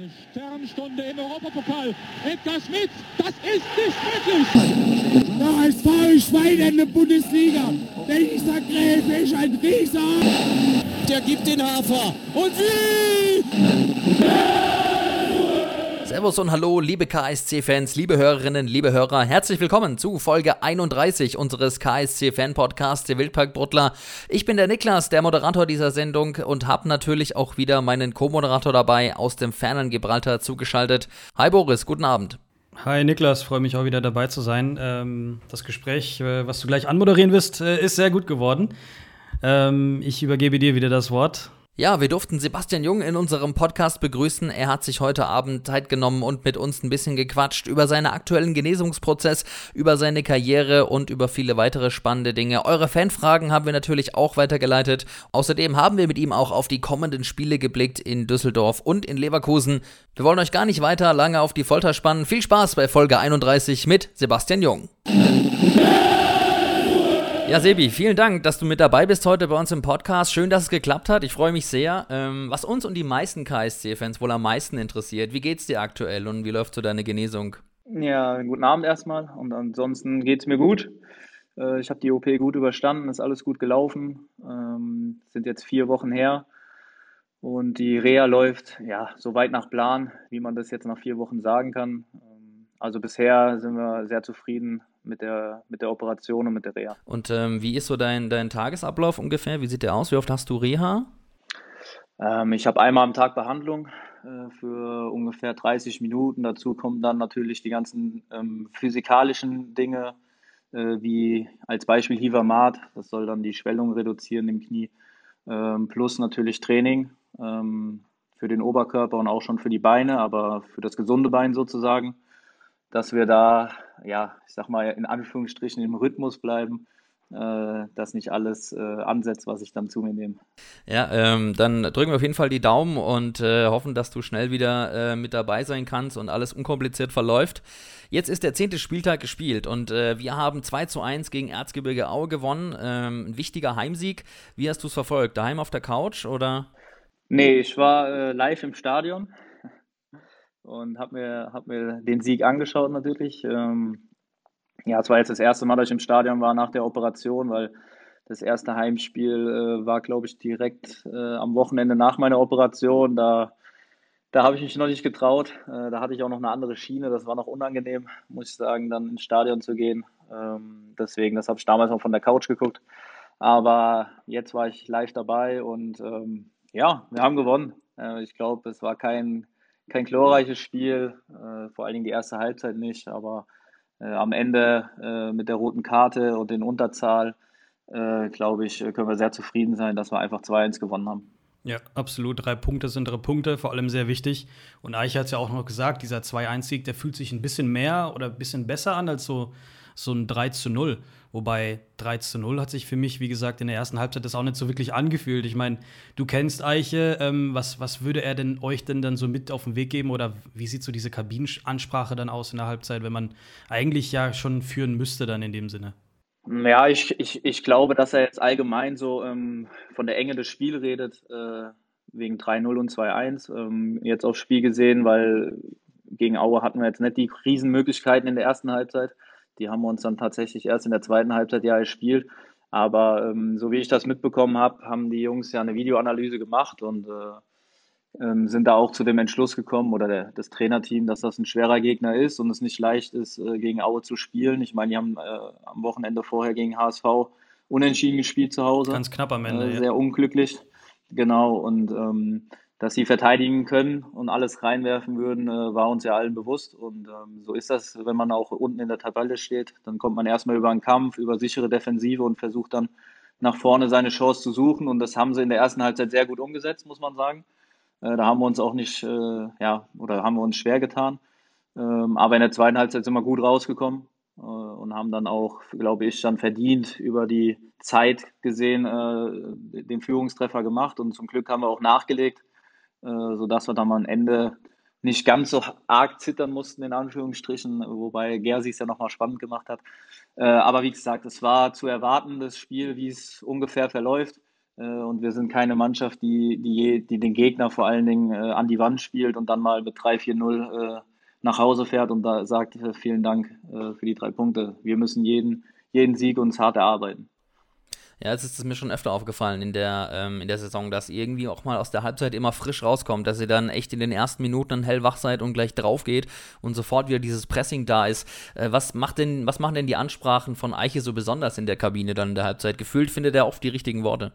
Eine Sternstunde im Europapokal. Edgar Schmidt, das ist nicht möglich. Der HSV Schwein in der Bundesliga. Dieser Gräfe ist ein Rieser. Der gibt den Hafer. Und wie? Servus und hallo, liebe KSC-Fans, liebe Hörerinnen, liebe Hörer. Herzlich willkommen zu Folge 31 unseres KSC-Fan-Podcasts, der Wildpark-Bruttler. Ich bin der Niklas, der Moderator dieser Sendung und habe natürlich auch wieder meinen Co-Moderator dabei aus dem fernen Gibraltar zugeschaltet. Hi Boris, guten Abend. Hi Niklas, freue mich auch wieder dabei zu sein. Ähm, das Gespräch, äh, was du gleich anmoderieren wirst, äh, ist sehr gut geworden. Ähm, ich übergebe dir wieder das Wort. Ja, wir durften Sebastian Jung in unserem Podcast begrüßen. Er hat sich heute Abend Zeit genommen und mit uns ein bisschen gequatscht über seinen aktuellen Genesungsprozess, über seine Karriere und über viele weitere spannende Dinge. Eure Fanfragen haben wir natürlich auch weitergeleitet. Außerdem haben wir mit ihm auch auf die kommenden Spiele geblickt in Düsseldorf und in Leverkusen. Wir wollen euch gar nicht weiter lange auf die Folter spannen. Viel Spaß bei Folge 31 mit Sebastian Jung. Ja, Sebi, vielen Dank, dass du mit dabei bist heute bei uns im Podcast. Schön, dass es geklappt hat. Ich freue mich sehr. Ähm, was uns und die meisten KSC-Fans wohl am meisten interessiert, wie geht's dir aktuell und wie läuft so deine Genesung? Ja, guten Abend erstmal und ansonsten geht's mir gut. Äh, ich habe die OP gut überstanden, ist alles gut gelaufen. Ähm, sind jetzt vier Wochen her und die Reha läuft ja so weit nach Plan, wie man das jetzt nach vier Wochen sagen kann. Ähm, also bisher sind wir sehr zufrieden mit der, mit der Operation und mit der Reha. Und ähm, wie ist so dein, dein Tagesablauf ungefähr? Wie sieht der aus? Wie oft hast du Reha? Ähm, ich habe einmal am Tag Behandlung äh, für ungefähr 30 Minuten. Dazu kommen dann natürlich die ganzen ähm, physikalischen Dinge, äh, wie als Beispiel Hivamat. Das soll dann die Schwellung reduzieren im Knie. Ähm, plus natürlich Training ähm, für den Oberkörper und auch schon für die Beine, aber für das gesunde Bein sozusagen dass wir da, ja, ich sag mal, in Anführungsstrichen im Rhythmus bleiben, äh, dass nicht alles äh, ansetzt, was ich dann zu mir nehme. Ja, ähm, dann drücken wir auf jeden Fall die Daumen und äh, hoffen, dass du schnell wieder äh, mit dabei sein kannst und alles unkompliziert verläuft. Jetzt ist der zehnte Spieltag gespielt und äh, wir haben 2 zu 1 gegen Erzgebirge Aue gewonnen. Ähm, ein wichtiger Heimsieg. Wie hast du es verfolgt? Daheim auf der Couch oder? Nee, ich war äh, live im Stadion und habe mir, hab mir den Sieg angeschaut natürlich. Ähm, ja, es war jetzt das erste Mal, dass ich im Stadion war nach der Operation, weil das erste Heimspiel äh, war, glaube ich, direkt äh, am Wochenende nach meiner Operation. Da, da habe ich mich noch nicht getraut. Äh, da hatte ich auch noch eine andere Schiene. Das war noch unangenehm, muss ich sagen, dann ins Stadion zu gehen. Ähm, deswegen, das habe ich damals auch von der Couch geguckt. Aber jetzt war ich live dabei und ähm, ja, wir haben gewonnen. Äh, ich glaube, es war kein kein glorreiches Spiel, äh, vor allen Dingen die erste Halbzeit nicht, aber äh, am Ende äh, mit der roten Karte und den Unterzahl, äh, glaube ich, können wir sehr zufrieden sein, dass wir einfach 2-1 gewonnen haben. Ja, absolut. Drei Punkte sind drei Punkte, vor allem sehr wichtig. Und Eiche hat es ja auch noch gesagt, dieser 2-1-Sieg, der fühlt sich ein bisschen mehr oder ein bisschen besser an als so, so ein 3 0. Wobei 3 zu 0 hat sich für mich, wie gesagt, in der ersten Halbzeit das auch nicht so wirklich angefühlt. Ich meine, du kennst Eiche. Ähm, was, was würde er denn euch denn dann so mit auf den Weg geben? Oder wie sieht so diese Kabinenansprache dann aus in der Halbzeit, wenn man eigentlich ja schon führen müsste dann in dem Sinne? Ja, ich, ich, ich glaube, dass er jetzt allgemein so ähm, von der Enge des Spiels redet, äh, wegen 3-0 und 2-1. Ähm, jetzt aufs Spiel gesehen, weil gegen Aue hatten wir jetzt nicht die Riesenmöglichkeiten in der ersten Halbzeit. Die haben wir uns dann tatsächlich erst in der zweiten Halbzeit ja gespielt. Aber ähm, so wie ich das mitbekommen habe, haben die Jungs ja eine Videoanalyse gemacht und äh, ähm, sind da auch zu dem Entschluss gekommen oder der, das Trainerteam, dass das ein schwerer Gegner ist und es nicht leicht ist, äh, gegen Aue zu spielen. Ich meine, die haben äh, am Wochenende vorher gegen HSV unentschieden gespielt zu Hause. Ganz knapp am Ende. Äh, sehr ja. unglücklich. Genau. Und ähm, dass sie verteidigen können und alles reinwerfen würden, äh, war uns ja allen bewusst. Und ähm, so ist das, wenn man auch unten in der Tabelle steht. Dann kommt man erstmal über einen Kampf, über sichere Defensive und versucht dann nach vorne seine Chance zu suchen. Und das haben sie in der ersten Halbzeit sehr gut umgesetzt, muss man sagen. Äh, da haben wir uns auch nicht, äh, ja, oder haben wir uns schwer getan. Ähm, aber in der zweiten Halbzeit sind wir gut rausgekommen äh, und haben dann auch, glaube ich, dann verdient über die Zeit gesehen äh, den Führungstreffer gemacht. Und zum Glück haben wir auch nachgelegt äh, sodass wir dann am Ende nicht ganz so arg zittern mussten, in Anführungsstrichen, wobei Gersi es ja nochmal spannend gemacht hat. Äh, aber wie gesagt, es war zu erwarten, das Spiel, wie es ungefähr verläuft. Äh, und wir sind keine Mannschaft, die, die, die den Gegner vor allen Dingen an die Wand spielt und dann mal mit 3-4-0 äh, nach Hause fährt und da sagt, vielen Dank für die drei Punkte. Wir müssen jeden, jeden Sieg uns hart erarbeiten. Ja, es ist mir schon öfter aufgefallen in der, ähm, in der Saison, dass ihr irgendwie auch mal aus der Halbzeit immer frisch rauskommt, dass ihr dann echt in den ersten Minuten hellwach seid und gleich drauf geht und sofort wieder dieses Pressing da ist. Äh, was, macht denn, was machen denn die Ansprachen von Eiche so besonders in der Kabine dann in der Halbzeit? Gefühlt findet er oft die richtigen Worte.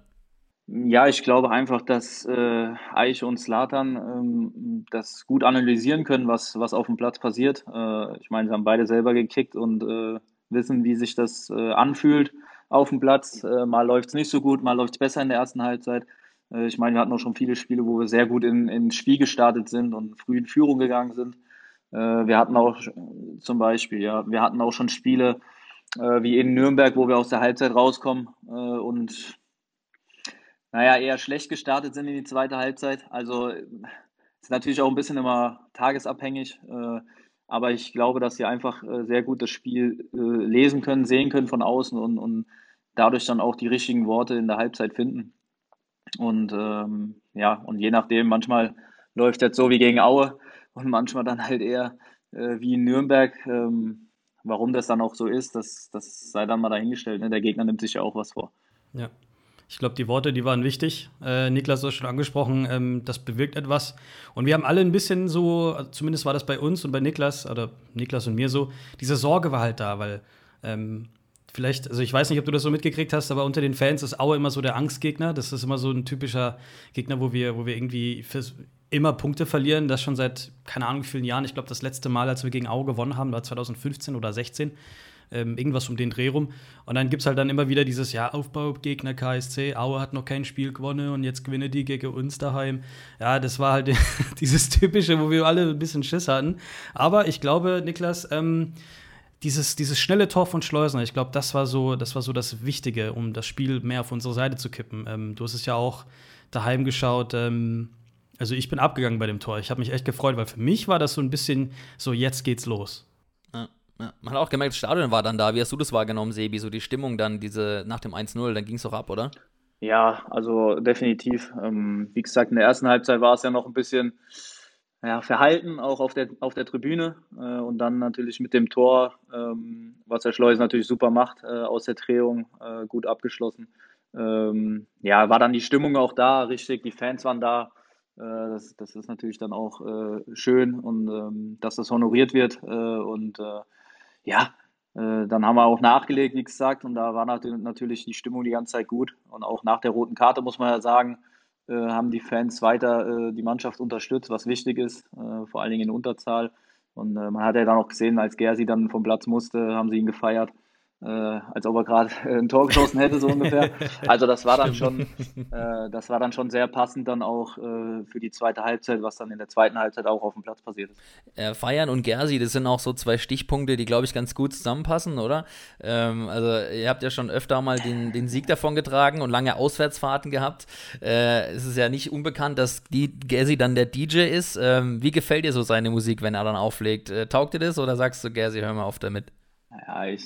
Ja, ich glaube einfach, dass äh, Eiche und Slatan ähm, das gut analysieren können, was, was auf dem Platz passiert. Äh, ich meine, sie haben beide selber gekickt und äh, wissen, wie sich das äh, anfühlt auf dem Platz. Äh, mal läuft es nicht so gut, mal läuft es besser in der ersten Halbzeit. Äh, ich meine, wir hatten auch schon viele Spiele, wo wir sehr gut in, ins Spiel gestartet sind und früh in Führung gegangen sind. Äh, wir hatten auch zum Beispiel, ja, wir hatten auch schon Spiele wie in Nürnberg, wo wir aus der Halbzeit rauskommen und naja, eher schlecht gestartet sind in die zweite Halbzeit. Also ist natürlich auch ein bisschen immer tagesabhängig. Aber ich glaube, dass sie einfach äh, sehr gut das Spiel äh, lesen können, sehen können von außen und, und dadurch dann auch die richtigen Worte in der Halbzeit finden. Und ähm, ja, und je nachdem, manchmal läuft das so wie gegen Aue und manchmal dann halt eher äh, wie in Nürnberg. Ähm, warum das dann auch so ist, das, das sei dann mal dahingestellt. Ne? Der Gegner nimmt sich ja auch was vor. Ja. Ich glaube, die Worte, die waren wichtig. Äh, Niklas hat es schon angesprochen, ähm, das bewirkt etwas. Und wir haben alle ein bisschen so, zumindest war das bei uns und bei Niklas, oder Niklas und mir so, diese Sorge war halt da, weil ähm, vielleicht, also ich weiß nicht, ob du das so mitgekriegt hast, aber unter den Fans ist Aue immer so der Angstgegner. Das ist immer so ein typischer Gegner, wo wir, wo wir irgendwie immer Punkte verlieren. Das schon seit, keine Ahnung, wie vielen Jahren. Ich glaube, das letzte Mal, als wir gegen Aue gewonnen haben, war 2015 oder 16 ähm, irgendwas um den Dreh rum. Und dann gibt es halt dann immer wieder dieses, ja, Aufbaugegner KSC, Aue hat noch kein Spiel gewonnen und jetzt gewinne die gegen uns daheim. Ja, das war halt dieses Typische, wo wir alle ein bisschen Schiss hatten. Aber ich glaube, Niklas, ähm, dieses, dieses schnelle Tor von Schleusner, ich glaube, das war so, das war so das Wichtige, um das Spiel mehr auf unsere Seite zu kippen. Ähm, du hast es ja auch daheim geschaut. Ähm, also ich bin abgegangen bei dem Tor. Ich habe mich echt gefreut, weil für mich war das so ein bisschen so, jetzt geht's los. Ja, man hat auch gemerkt, das Stadion war dann da. Wie hast du das wahrgenommen, Sebi? So die Stimmung dann, diese nach dem 1-0, dann ging es doch ab, oder? Ja, also definitiv. Ähm, wie gesagt, in der ersten Halbzeit war es ja noch ein bisschen ja, verhalten, auch auf der, auf der Tribüne. Äh, und dann natürlich mit dem Tor, ähm, was der Schleus natürlich super macht, äh, aus der Drehung äh, gut abgeschlossen. Ähm, ja, war dann die Stimmung auch da, richtig. Die Fans waren da. Äh, das, das ist natürlich dann auch äh, schön und ähm, dass das honoriert wird. Äh, und ja, äh, dann haben wir auch nachgelegt, wie gesagt, und da war natürlich die Stimmung die ganze Zeit gut. Und auch nach der roten Karte, muss man ja sagen, äh, haben die Fans weiter äh, die Mannschaft unterstützt, was wichtig ist, vor allen Dingen in Unterzahl. Und man hat ja dann auch gesehen, als Gersi dann vom Platz musste, haben sie ihn gefeiert äh, als ob er gerade ein Tor geschossen hätte, so ungefähr. Also das war dann schon, äh, das war dann schon sehr passend dann auch äh, für die zweite Halbzeit, was dann in der zweiten Halbzeit auch auf dem Platz passiert ist. Äh, Feiern und Gersi, das sind auch so zwei Stichpunkte, die, glaube ich, ganz gut zusammenpassen, oder? Ähm, also ihr habt ja schon öfter mal den, den Sieg davon getragen und lange Auswärtsfahrten gehabt. Äh, es ist ja nicht unbekannt, dass die Gersi dann der DJ ist. Ähm, wie gefällt dir so seine Musik, wenn er dann auflegt? Äh, taugt dir das oder sagst du, Gersi, hör mal auf damit? Ja, ich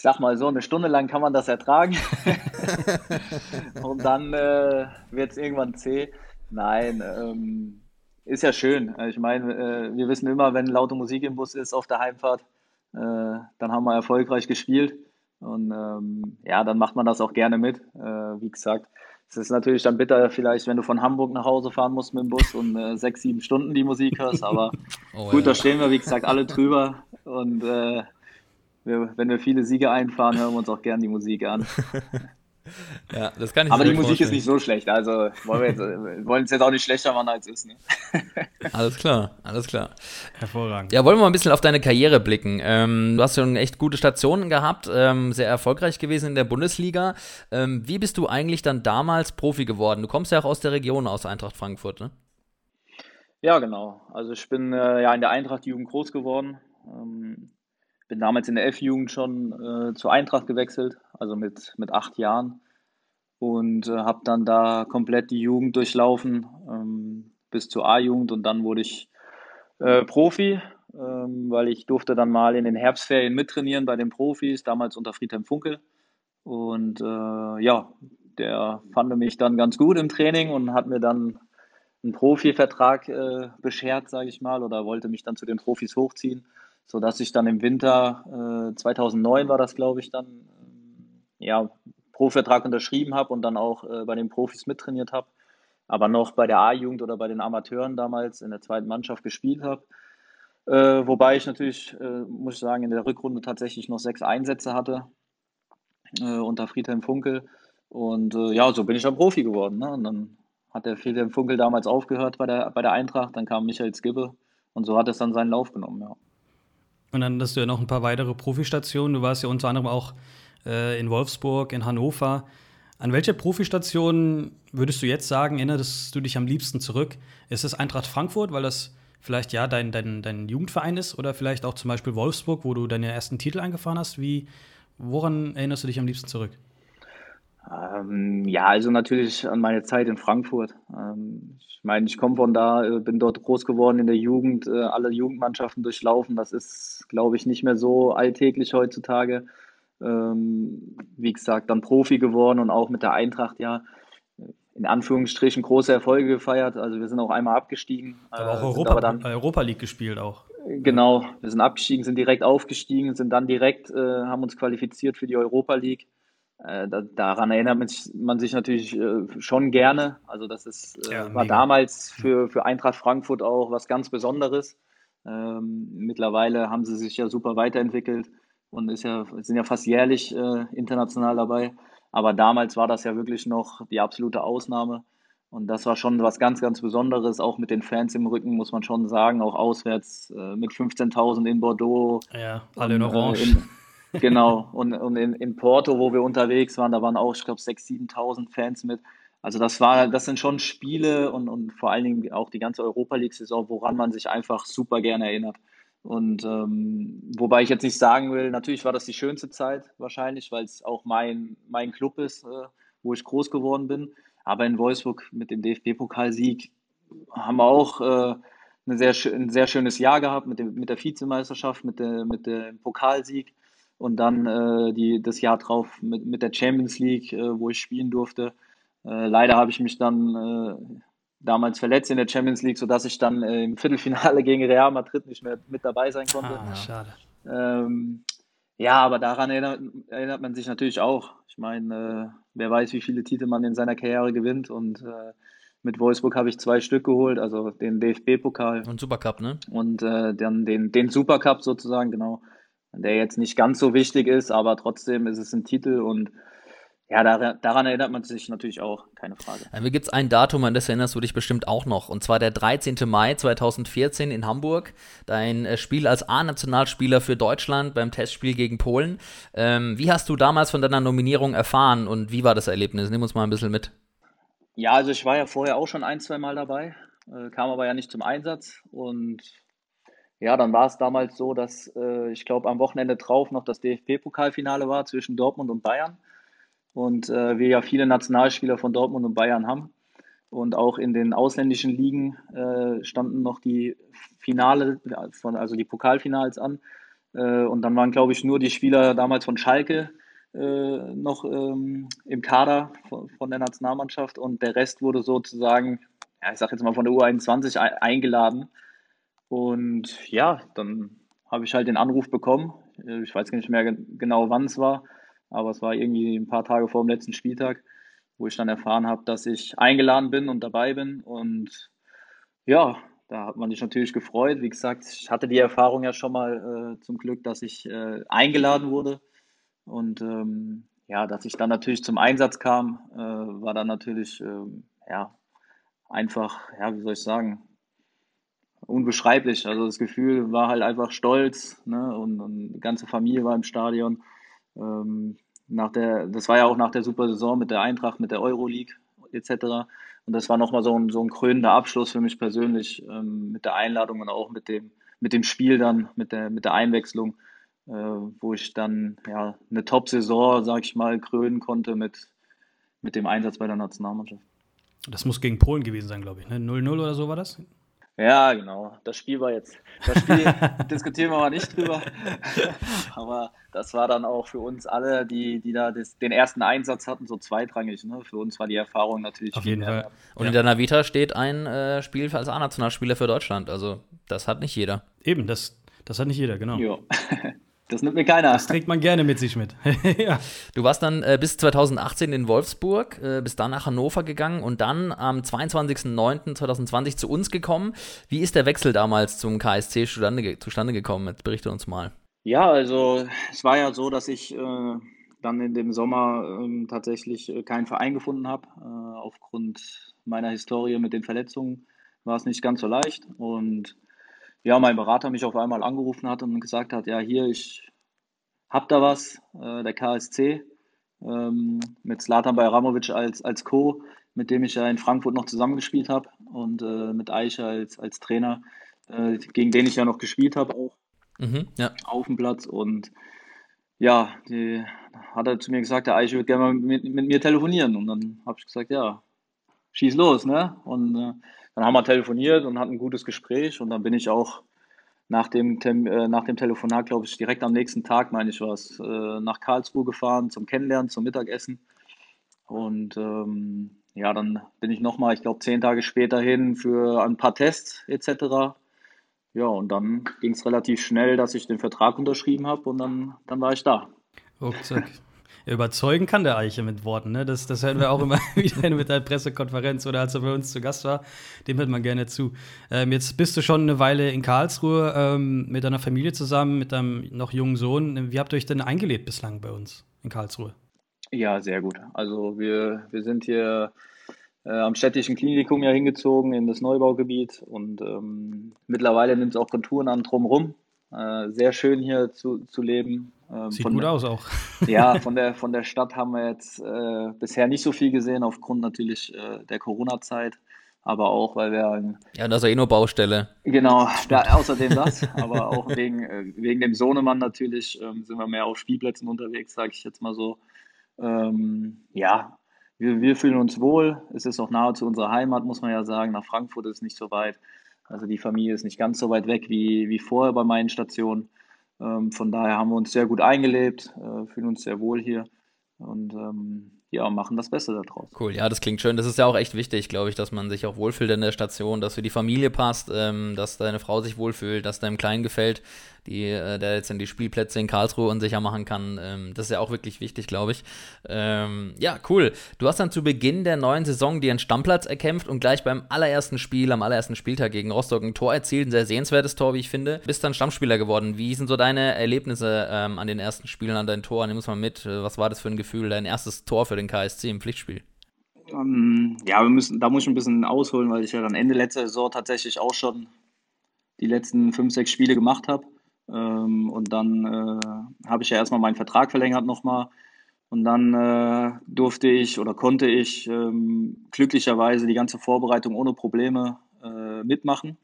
ich sag mal so, eine Stunde lang kann man das ertragen. und dann äh, wird es irgendwann zäh. Nein, ähm, ist ja schön. Ich meine, äh, wir wissen immer, wenn laute Musik im Bus ist auf der Heimfahrt, äh, dann haben wir erfolgreich gespielt. Und ähm, ja, dann macht man das auch gerne mit. Äh, wie gesagt, es ist natürlich dann bitter, vielleicht, wenn du von Hamburg nach Hause fahren musst mit dem Bus und äh, sechs, sieben Stunden die Musik hörst. Aber oh, gut, ja. da stehen wir, wie gesagt, alle drüber. Und äh, wir, wenn wir viele Siege einfahren, hören wir uns auch gern die Musik an. ja, das kann ich Aber die Musik vorstellen. ist nicht so schlecht, also wollen wir, jetzt, wollen es jetzt auch nicht schlechter machen, als es ist. Ne? alles klar, alles klar. Hervorragend. Ja, wollen wir mal ein bisschen auf deine Karriere blicken. Ähm, du hast schon echt gute Stationen gehabt, ähm, sehr erfolgreich gewesen in der Bundesliga. Ähm, wie bist du eigentlich dann damals Profi geworden? Du kommst ja auch aus der Region, aus Eintracht Frankfurt, ne? Ja, genau. Also ich bin äh, ja in der Eintracht Jugend groß geworden. Ähm, bin damals in der F-Jugend schon äh, zur Eintracht gewechselt, also mit, mit acht Jahren. Und äh, habe dann da komplett die Jugend durchlaufen ähm, bis zur A-Jugend und dann wurde ich äh, Profi, ähm, weil ich durfte dann mal in den Herbstferien mittrainieren bei den Profis, damals unter Friedhelm Funkel. Und äh, ja, der fand mich dann ganz gut im Training und hat mir dann einen Profivertrag äh, beschert, sage ich mal, oder wollte mich dann zu den Profis hochziehen, sodass ich dann im Winter äh, 2009 war das, glaube ich, dann äh, ja Profivertrag unterschrieben habe und dann auch äh, bei den Profis mittrainiert habe, aber noch bei der A-Jugend oder bei den Amateuren damals in der zweiten Mannschaft gespielt habe. Äh, wobei ich natürlich, äh, muss ich sagen, in der Rückrunde tatsächlich noch sechs Einsätze hatte unter Friedhelm Funkel. Und ja, so bin ich dann Profi geworden. Ne? Und dann hat der Friedhelm Funkel damals aufgehört bei der, bei der Eintracht, dann kam Michael Skibbe und so hat es dann seinen Lauf genommen, ja. Und dann hast du ja noch ein paar weitere Profistationen. Du warst ja unter anderem auch äh, in Wolfsburg, in Hannover. An welche Profistation würdest du jetzt sagen, erinnerst du dich am liebsten zurück? Ist es Eintracht Frankfurt, weil das vielleicht ja dein, dein, dein Jugendverein ist oder vielleicht auch zum Beispiel Wolfsburg, wo du deine ersten Titel eingefahren hast? Wie, woran erinnerst du dich am liebsten zurück? Ähm, ja, also natürlich an meine Zeit in Frankfurt. Ähm, ich meine, ich komme von da, äh, bin dort groß geworden in der Jugend, äh, alle Jugendmannschaften durchlaufen. Das ist, glaube ich, nicht mehr so alltäglich heutzutage ähm, wie gesagt, dann Profi geworden und auch mit der Eintracht, ja, in Anführungsstrichen große Erfolge gefeiert. Also wir sind auch einmal abgestiegen. Aber auch äh, Europa, aber dann, Europa League gespielt auch. Genau, wir sind abgestiegen, sind direkt aufgestiegen, sind dann direkt, äh, haben uns qualifiziert für die Europa League. Äh, da, daran erinnert man sich, man sich natürlich äh, schon gerne. Also das ist, äh, ja, war damals für, für Eintracht Frankfurt auch was ganz Besonderes. Ähm, mittlerweile haben sie sich ja super weiterentwickelt und ist ja, sind ja fast jährlich äh, international dabei. Aber damals war das ja wirklich noch die absolute Ausnahme. Und das war schon was ganz, ganz Besonderes, auch mit den Fans im Rücken, muss man schon sagen, auch auswärts äh, mit 15.000 in Bordeaux. Ja, alle in Orange. Äh, in, genau, und, und in, in Porto, wo wir unterwegs waren, da waren auch, ich glaube, 6.000, 7.000 Fans mit. Also das war, das sind schon Spiele und, und vor allen Dingen auch die ganze Europa League-Saison, woran man sich einfach super gerne erinnert. Und ähm, wobei ich jetzt nicht sagen will, natürlich war das die schönste Zeit wahrscheinlich, weil es auch mein, mein Club ist, äh, wo ich groß geworden bin. Aber in Wolfsburg mit dem DFB-Pokalsieg haben wir auch äh, eine sehr, ein sehr schönes Jahr gehabt mit, dem, mit der Vizemeisterschaft, mit, der, mit dem Pokalsieg und dann äh, die, das Jahr drauf mit, mit der Champions League, äh, wo ich spielen durfte. Äh, leider habe ich mich dann äh, damals verletzt in der Champions League, sodass ich dann äh, im Viertelfinale gegen Real Madrid nicht mehr mit dabei sein konnte. Ah, schade. Ähm, ja, aber daran erinnert, erinnert, man sich natürlich auch. Ich meine, äh, wer weiß, wie viele Titel man in seiner Karriere gewinnt und mit Wolfsburg habe ich zwei Stück geholt, also den DFB-Pokal. Und Supercup, ne? Und dann den, den Supercup sozusagen, genau. Der jetzt nicht ganz so wichtig ist, aber trotzdem ist es ein Titel und ja, daran, erinnert man sich natürlich auch, keine Frage. Mir gibt es ein Datum, an das erinnerst du dich bestimmt auch noch. Und zwar der 13. Mai 2014 in Hamburg. Dein äh, Spiel als A-Nationalspieler für Deutschland beim Testspiel gegen Polen. Ähm, wie hast du damals von deiner Nominierung erfahren und wie war das Erlebnis? Nimm uns mal ein bisschen mit. Ja, also ich war ja vorher auch schon ein, zwei Mal dabei, äh, kam aber ja nicht zum Einsatz. Und ja, dann war es damals so, dass äh, ich glaube am Wochenende drauf noch das DFB-Pokalfinale war zwischen Dortmund und Bayern und äh, wir ja viele Nationalspieler von Dortmund und Bayern haben. Und auch in den ausländischen Ligen äh, standen noch die Finale, von, also die Pokalfinals an. Äh, und dann waren, glaube ich, nur die Spieler damals von Schalke äh, noch ähm, im Kader von, von, der Nationalmannschaft und der Rest wurde sozusagen, ja, ich sage jetzt mal von der U21 eingeladen. Und ja, dann habe ich halt den Anruf bekommen. Äh, ich weiß nicht mehr genau, wann es war aber es war irgendwie ein paar Tage vor dem letzten Spieltag, wo ich dann erfahren habe, dass ich eingeladen bin und dabei bin. Und ja, da hat man sich natürlich gefreut. Wie gesagt, ich hatte die Erfahrung ja schon mal äh, zum Glück, dass ich äh, eingeladen wurde. Und ähm, ja, dass ich dann natürlich zum Einsatz kam, äh, war dann natürlich ähm, ja, einfach, ja, wie soll ich sagen, unbeschreiblich. Also das Gefühl war halt einfach stolz ne? und, und die ganze Familie war im Stadion. Ähm, nach der, das war ja auch nach der super Saison mit der Eintracht, mit der Euroleague etc. Und das war nochmal so ein, so ein krönender Abschluss für mich persönlich ähm, mit der Einladung und auch mit dem, mit dem Spiel dann, mit der, mit der Einwechslung, äh, wo ich dann ja, eine Top-Saison, sag ich mal, krönen konnte mit, mit dem Einsatz bei der Nationalmannschaft. Das muss gegen Polen gewesen sein, glaube ich. Ne? 0-0 oder so war das? Ja, genau. Das Spiel war jetzt, das Spiel diskutieren wir mal nicht drüber. Aber das war dann auch für uns alle, die, die da das, den ersten Einsatz hatten, so zweitrangig. Ne? Für uns war die Erfahrung natürlich. Auf jeden Fall. Und ja. in deiner Vita steht ein äh, Spiel als A-Nationalspieler für Deutschland. Also, das hat nicht jeder. Eben, das, das hat nicht jeder, genau. Ja. Das nimmt mir keiner. Das trägt man gerne mit sich mit. ja. Du warst dann äh, bis 2018 in Wolfsburg, äh, bist dann nach Hannover gegangen und dann am 22.09.2020 zu uns gekommen. Wie ist der Wechsel damals zum KSC zustande, zustande gekommen? Jetzt berichte uns mal. Ja, also es war ja so, dass ich äh, dann in dem Sommer ähm, tatsächlich äh, keinen Verein gefunden habe. Äh, aufgrund meiner Historie mit den Verletzungen war es nicht ganz so leicht und ja, mein Berater mich auf einmal angerufen hat und gesagt hat, ja, hier, ich hab da was, äh, der KSC, ähm, mit Slatan Bajramovic als, als Co., mit dem ich ja in Frankfurt noch zusammengespielt habe und äh, mit Eicher als, als Trainer, äh, gegen den ich ja noch gespielt habe, auch mhm, ja. auf dem Platz. Und ja, die hat er zu mir gesagt, der Eicher würde gerne mal mit, mit mir telefonieren. Und dann habe ich gesagt, ja, schieß los, ne? Und äh, dann haben wir telefoniert und hatten ein gutes Gespräch und dann bin ich auch nach dem, äh, nach dem Telefonat, glaube ich, direkt am nächsten Tag, meine ich was, äh, nach Karlsruhe gefahren zum Kennenlernen, zum Mittagessen. Und ähm, ja, dann bin ich nochmal, ich glaube, zehn Tage später hin für ein paar Tests etc. Ja, und dann ging es relativ schnell, dass ich den Vertrag unterschrieben habe und dann, dann war ich da. Rucksack überzeugen kann der Eiche mit Worten. Ne? Das, das hören wir auch immer wieder mit der Pressekonferenz oder als er bei uns zu Gast war. Dem hört man gerne zu. Ähm, jetzt bist du schon eine Weile in Karlsruhe ähm, mit deiner Familie zusammen, mit deinem noch jungen Sohn. Wie habt ihr euch denn eingelebt bislang bei uns in Karlsruhe? Ja, sehr gut. Also wir, wir sind hier äh, am städtischen Klinikum ja hingezogen in das Neubaugebiet und ähm, mittlerweile nimmt es auch Konturen an drumherum. Äh, sehr schön hier zu, zu leben. Ähm, Sieht gut der, aus auch. Ja, von der, von der Stadt haben wir jetzt äh, bisher nicht so viel gesehen, aufgrund natürlich äh, der Corona-Zeit. Aber auch, weil wir. Ja, das ist ja eh nur Baustelle. Genau, da, außerdem das. aber auch wegen, äh, wegen dem Sohnemann natürlich ähm, sind wir mehr auf Spielplätzen unterwegs, sage ich jetzt mal so. Ähm, ja, wir, wir fühlen uns wohl. Es ist auch nahe zu unserer Heimat, muss man ja sagen. Nach Frankfurt ist es nicht so weit. Also die Familie ist nicht ganz so weit weg wie, wie vorher bei meinen Stationen. Ähm, von daher haben wir uns sehr gut eingelebt, äh, fühlen uns sehr wohl hier und ähm, ja, machen das Beste daraus. Cool, ja, das klingt schön. Das ist ja auch echt wichtig, glaube ich, dass man sich auch wohlfühlt in der Station, dass für die Familie passt, ähm, dass deine Frau sich wohlfühlt, dass deinem Kleinen gefällt die, äh, der jetzt in die Spielplätze in Karlsruhe unsicher machen kann. Ähm, das ist ja auch wirklich wichtig, glaube ich. Ähm, ja, cool. Du hast dann zu Beginn der neuen Saison dir einen Stammplatz erkämpft und gleich beim allerersten Spiel, am allerersten Spieltag gegen Rostock ein Tor erzielt. Ein sehr sehenswertes Tor, wie ich finde. Bist dann Stammspieler geworden. Wie sind so deine Erlebnisse ähm, an den ersten Spielen, an deinen Toren? Nimm uns mal mit. Äh, was war das für ein Gefühl, dein erstes Tor für den KSC im Pflichtspiel? Um, ähm, ja, wir müssen, da muss ich ein bisschen ausholen, weil ich ja dann Ende letzter Saison tatsächlich auch schon die letzten fünf, sechs Spiele gemacht habe. Ähm, und dann äh, habe ich ja erstmal meinen Vertrag verlängert nochmal. Und dann äh, durfte ich oder konnte ich ähm, glücklicherweise die ganze Vorbereitung ohne Probleme äh, mitmachen.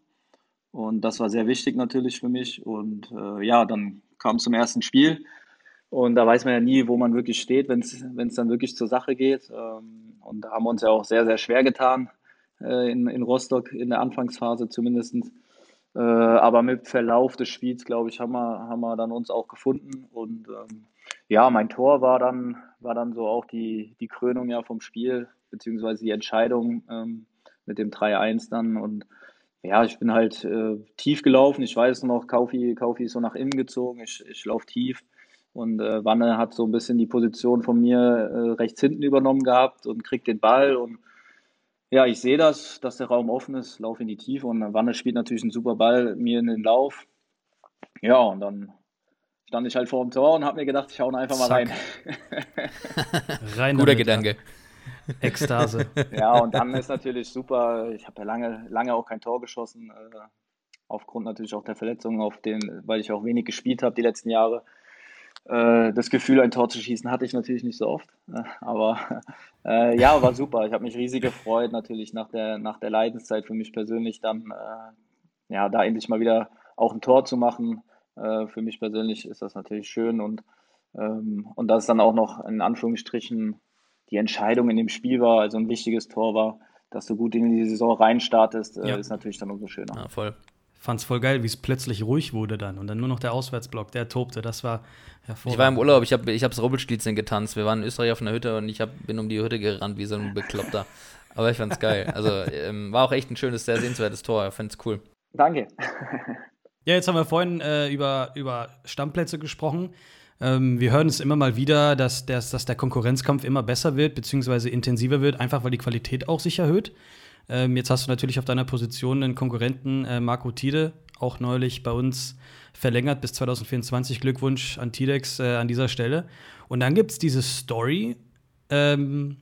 Und das war sehr wichtig natürlich für mich. Und äh, ja, dann kam zum ersten Spiel. Und da weiß man ja nie, wo man wirklich steht, wenn es dann wirklich zur Sache geht. Ähm, und da haben wir uns ja auch sehr, sehr schwer getan äh, in, in Rostock in der Anfangsphase zumindest. Äh, aber mit Verlauf des Spiels, glaube ich, haben wir, haben wir dann uns auch gefunden. Und ähm, ja, mein Tor war dann, war dann so auch die, die Krönung ja vom Spiel, beziehungsweise die Entscheidung ähm, mit dem 3-1 dann. Und ja, ich bin halt äh, tief gelaufen. Ich weiß noch, Kaufi, Kaufi ist so nach innen gezogen. Ich, ich laufe tief. Und äh, Wanne hat so ein bisschen die Position von mir äh, rechts hinten übernommen gehabt und kriegt den Ball und ja, ich sehe das, dass der Raum offen ist, laufe in die Tiefe und Wanne spielt natürlich einen super Ball mir in den Lauf. Ja, und dann stand ich halt vor dem Tor und habe mir gedacht, ich hau einfach mal Zack. rein. rein Guter Gedanke. Ekstase. Ja, und dann ist natürlich super. Ich habe ja lange, lange auch kein Tor geschossen, äh, aufgrund natürlich auch der Verletzungen, auf den, weil ich auch wenig gespielt habe die letzten Jahre. Äh, das Gefühl, ein Tor zu schießen, hatte ich natürlich nicht so oft. Äh, aber äh, ja, war super. Ich habe mich riesig gefreut, natürlich nach der, nach der Leidenszeit für mich persönlich dann, äh, ja, da endlich mal wieder auch ein Tor zu machen. Äh, für mich persönlich ist das natürlich schön und, ähm, und dass es dann auch noch in Anführungsstrichen die Entscheidung in dem Spiel war, also ein wichtiges Tor war, dass du gut in die Saison reinstartest, äh, Ja. ist natürlich dann umso schöner. Ja, voll. Fand's voll geil, wie es plötzlich ruhig wurde dann. Und dann nur noch der Auswärtsblock, der tobte. Das war hervorragend. Ich war im Urlaub, ich habe ich hab's Rubbelstiezeln getanzt. Wir waren in Österreich auf einer Hütte und ich hab, bin um die Hütte gerannt wie so ein Bekloppter. Aber ich fand's geil. Also ähm, war auch echt ein schönes, sehr sehenswertes Tor. Ich fand's cool. Danke. Ja, jetzt haben wir vorhin äh, über, über Stammplätze gesprochen. Ähm, wir hören es immer mal wieder, dass, dass, dass der Konkurrenzkampf immer besser wird, beziehungsweise intensiver wird, einfach weil die Qualität auch sich erhöht. Ähm, jetzt hast du natürlich auf deiner Position einen Konkurrenten, äh, Marco Tide, auch neulich bei uns verlängert bis 2024. Glückwunsch an Tidex äh, an dieser Stelle. Und dann gibt es diese Story, ähm,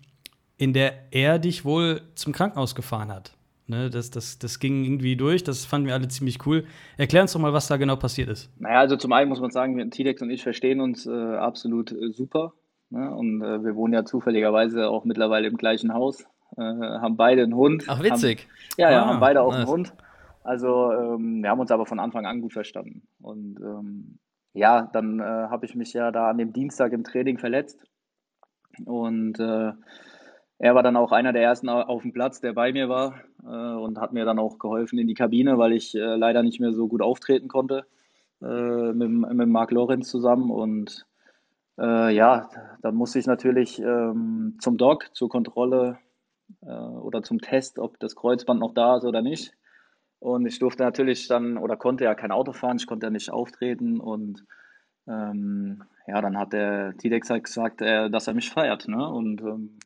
in der er dich wohl zum Krankenhaus gefahren hat. Ne, das, das, das ging irgendwie durch, das fanden wir alle ziemlich cool. Erklär uns doch mal, was da genau passiert ist. Naja, also zum einen muss man sagen, T-Dex und ich verstehen uns äh, absolut äh, super. Ne? Und äh, wir wohnen ja zufälligerweise auch mittlerweile im gleichen Haus, äh, haben beide einen Hund. Ach, witzig. Haben, ja, ja, Ah, haben beide auch nice. einen Hund. Also ähm, wir haben uns aber von Anfang an gut verstanden. Und ähm, ja, dann äh, habe ich mich ja da an dem Dienstag im Training verletzt. Und äh, er war dann auch einer der ersten au- auf dem Platz, der bei mir war äh, und hat mir dann auch geholfen in die Kabine, weil ich äh, leider nicht mehr so gut auftreten konnte mit, mit Marc Lorenz zusammen. Und äh, ja, dann musste ich natürlich ähm, zum Doc, zur Kontrolle äh, oder zum Test, ob das Kreuzband noch da ist oder nicht. Und ich durfte natürlich dann oder konnte ja kein Auto fahren, ich konnte ja nicht auftreten. Und ähm, ja, dann hat der T-Dex halt gesagt, äh, dass er mich feiert. Ne? Und ähm,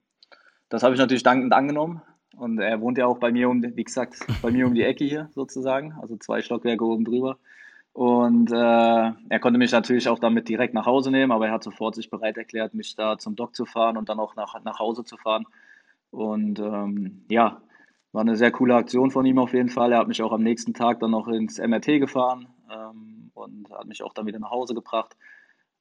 das habe ich natürlich dankend angenommen. Und er wohnt ja auch bei mir um, wie gesagt, bei mir um die Ecke hier sozusagen, also zwei Stockwerke oben drüber. Und äh, er konnte mich natürlich auch damit direkt nach Hause nehmen, aber er hat sofort sich bereit erklärt, mich da zum Doc zu fahren und dann auch nach, nach Hause zu fahren. Und ähm, ja, war eine sehr coole Aktion von ihm auf jeden Fall. Er hat mich auch am nächsten Tag dann noch ins MRT gefahren ähm, und hat mich auch dann wieder nach Hause gebracht.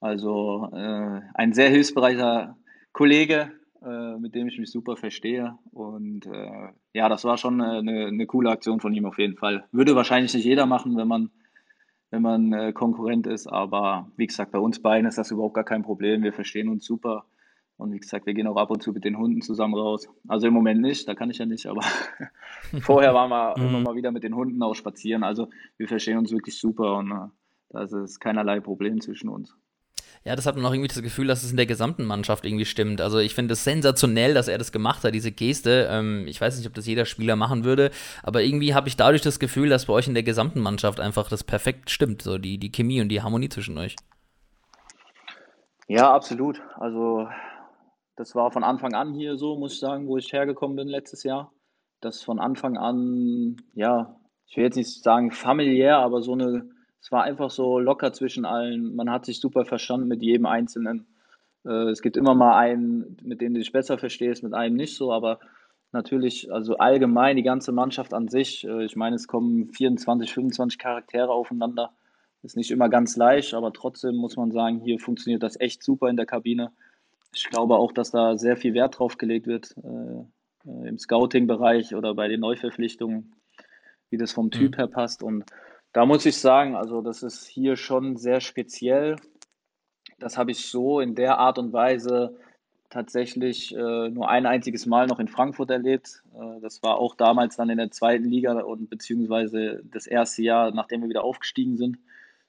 Also äh, ein sehr hilfsbereiter Kollege, äh, mit dem ich mich super verstehe. Und äh, ja, das war schon eine, eine coole Aktion von ihm auf jeden Fall. Würde wahrscheinlich nicht jeder machen, wenn man, wenn man äh, Konkurrent ist. Aber wie gesagt, bei uns beiden ist das überhaupt gar kein Problem. Wir verstehen uns super. Und wie gesagt, wir gehen auch ab und zu mit den Hunden zusammen raus. Also im Moment nicht, da kann ich ja nicht, aber vorher waren wir immer mal wieder mit den Hunden auch spazieren. Also wir verstehen uns wirklich super und äh, da ist es keinerlei Problem zwischen uns. Ja, das hat man auch irgendwie das Gefühl, dass es in der gesamten Mannschaft irgendwie stimmt. Also ich finde es sensationell, dass er das gemacht hat, diese Geste. Ähm, ich weiß nicht, ob das jeder Spieler machen würde, aber irgendwie habe ich dadurch das Gefühl, dass bei euch in der gesamten Mannschaft einfach das perfekt stimmt, so die, die Chemie und die Harmonie zwischen euch. Ja, absolut. Also das war von Anfang an hier so, muss ich sagen, wo ich hergekommen bin letztes Jahr. Das von Anfang an, ja, ich will jetzt nicht sagen familiär, aber so eine, es war einfach so locker zwischen allen. Man hat sich super verstanden mit jedem Einzelnen. Äh, es gibt immer mal einen, mit dem du dich besser verstehst, mit einem nicht so, aber natürlich, also allgemein die ganze Mannschaft an sich. äh, Ich meine, es kommen 24, 25 Charaktere aufeinander. Ist nicht immer ganz leicht, aber trotzdem muss man sagen, hier funktioniert das echt super in der Kabine. Ich glaube auch, dass da sehr viel Wert drauf gelegt wird äh, äh, im Scouting-Bereich oder bei den Neuverpflichtungen, wie das vom Typ her passt. Und da muss ich sagen, also das ist hier schon sehr speziell. Das habe ich so in der Art und Weise tatsächlich äh, nur ein einziges Mal noch in Frankfurt erlebt. Äh, das war auch damals dann in der zweiten Liga und beziehungsweise das erste Jahr, nachdem wir wieder aufgestiegen sind,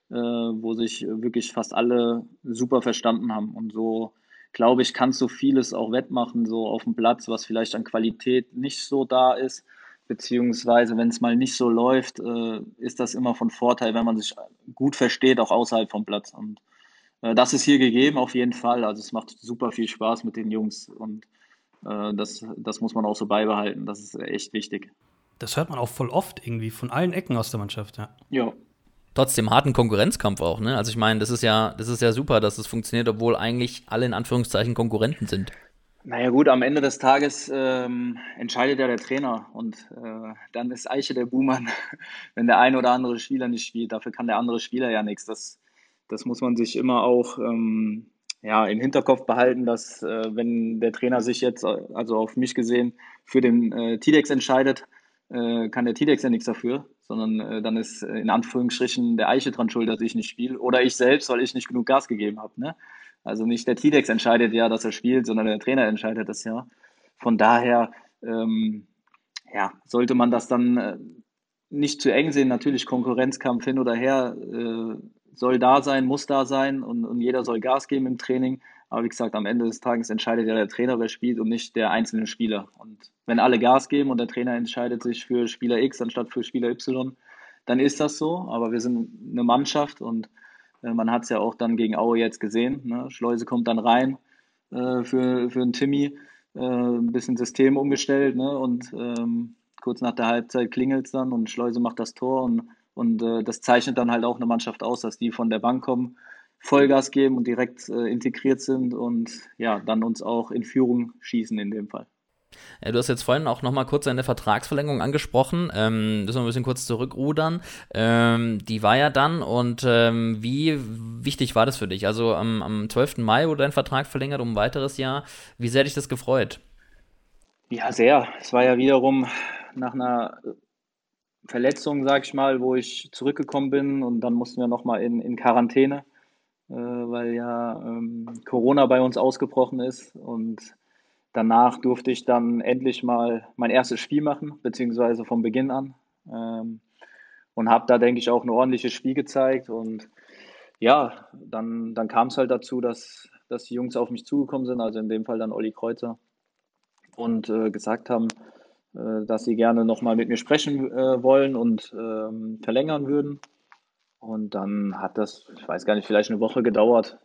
äh, wo sich wirklich fast alle super verstanden haben. Und so, glaube ich, kannst du vieles auch wettmachen, so auf dem Platz, was vielleicht an Qualität nicht so da ist. Beziehungsweise, wenn es mal nicht so läuft, äh, ist das immer von Vorteil, wenn man sich gut versteht, auch außerhalb vom Platz. Und äh, das ist hier gegeben, auf jeden Fall. Also es macht super viel Spaß mit den Jungs und äh, das, das muss man auch so beibehalten. Das ist echt wichtig. Das hört man auch voll oft irgendwie von allen Ecken aus der Mannschaft, ja. Ja, Trotzdem harten Konkurrenzkampf auch, ne? Also ich meine, das ist ja, das ist ja super, dass es funktioniert, obwohl eigentlich alle in Anführungszeichen Konkurrenten sind. Naja gut, am Ende des Tages ähm, entscheidet ja der Trainer und äh, dann ist Eiche der Buhmann, wenn der ein oder andere Spieler nicht spielt. Dafür kann der andere Spieler ja nichts. Das, das muss man sich immer auch ähm, ja, im Hinterkopf behalten, dass äh, wenn der Trainer sich jetzt, äh, also auf mich gesehen, für den äh, Tidex entscheidet, äh, kann der Tidex ja nichts dafür, sondern äh, dann ist äh, in Anführungsstrichen der Eiche dran schuld, dass ich nicht spiele. Oder ich selbst, weil ich nicht genug Gas gegeben habe. Ne? Also nicht der Tidex entscheidet ja, dass er spielt, sondern der Trainer entscheidet das ja. Von daher ähm, ja, sollte man das dann äh, nicht zu eng sehen. Natürlich Konkurrenzkampf hin oder her äh, soll da sein, muss da sein und, und jeder soll Gas geben im Training. Aber wie gesagt, am Ende des Tages entscheidet ja der Trainer, wer spielt und nicht der einzelne Spieler. Und wenn alle Gas geben und der Trainer entscheidet sich für Spieler X anstatt für Spieler Y, dann ist das so. Aber wir sind eine Mannschaft und äh, man hat es ja auch dann gegen Aue jetzt gesehen. Ne? Schleuse kommt dann rein äh, für, für einen Timmy, äh, ein bisschen System umgestellt ne? und ähm, kurz nach der Halbzeit klingelt es dann und Schleuse macht das Tor und, und äh, das zeichnet dann halt auch eine Mannschaft aus, dass die von der Bank kommen Vollgas geben und direkt äh, integriert sind und ja, dann uns auch in Führung schießen in dem Fall. Ja, du hast jetzt vorhin auch noch mal kurz eine Vertragsverlängerung angesprochen. Ähm, müssen wir ein bisschen kurz zurückrudern. Ähm, die war ja dann und ähm, wie wichtig war das für dich? Also am, am 12. Mai wurde dein Vertrag verlängert um ein weiteres Jahr. Wie sehr hat dich das gefreut? Ja, sehr. Es war ja wiederum nach einer Verletzung, sag ich mal, wo ich zurückgekommen bin und dann mussten wir noch mal in, in Quarantäne weil ja ähm, Corona bei uns ausgebrochen ist. Und danach durfte ich dann endlich mal mein erstes Spiel machen, beziehungsweise von Beginn an. Ähm, und habe da, denke ich, auch ein ordentliches Spiel gezeigt. Und ja, dann, dann kam es halt dazu, dass, dass die Jungs auf mich zugekommen sind, also in dem Fall dann Olli Kreuzer, und äh, gesagt haben, äh, dass sie gerne nochmal mit mir sprechen äh, wollen und ähm, verlängern würden. Und dann hat das, ich weiß gar nicht, vielleicht eine Woche gedauert.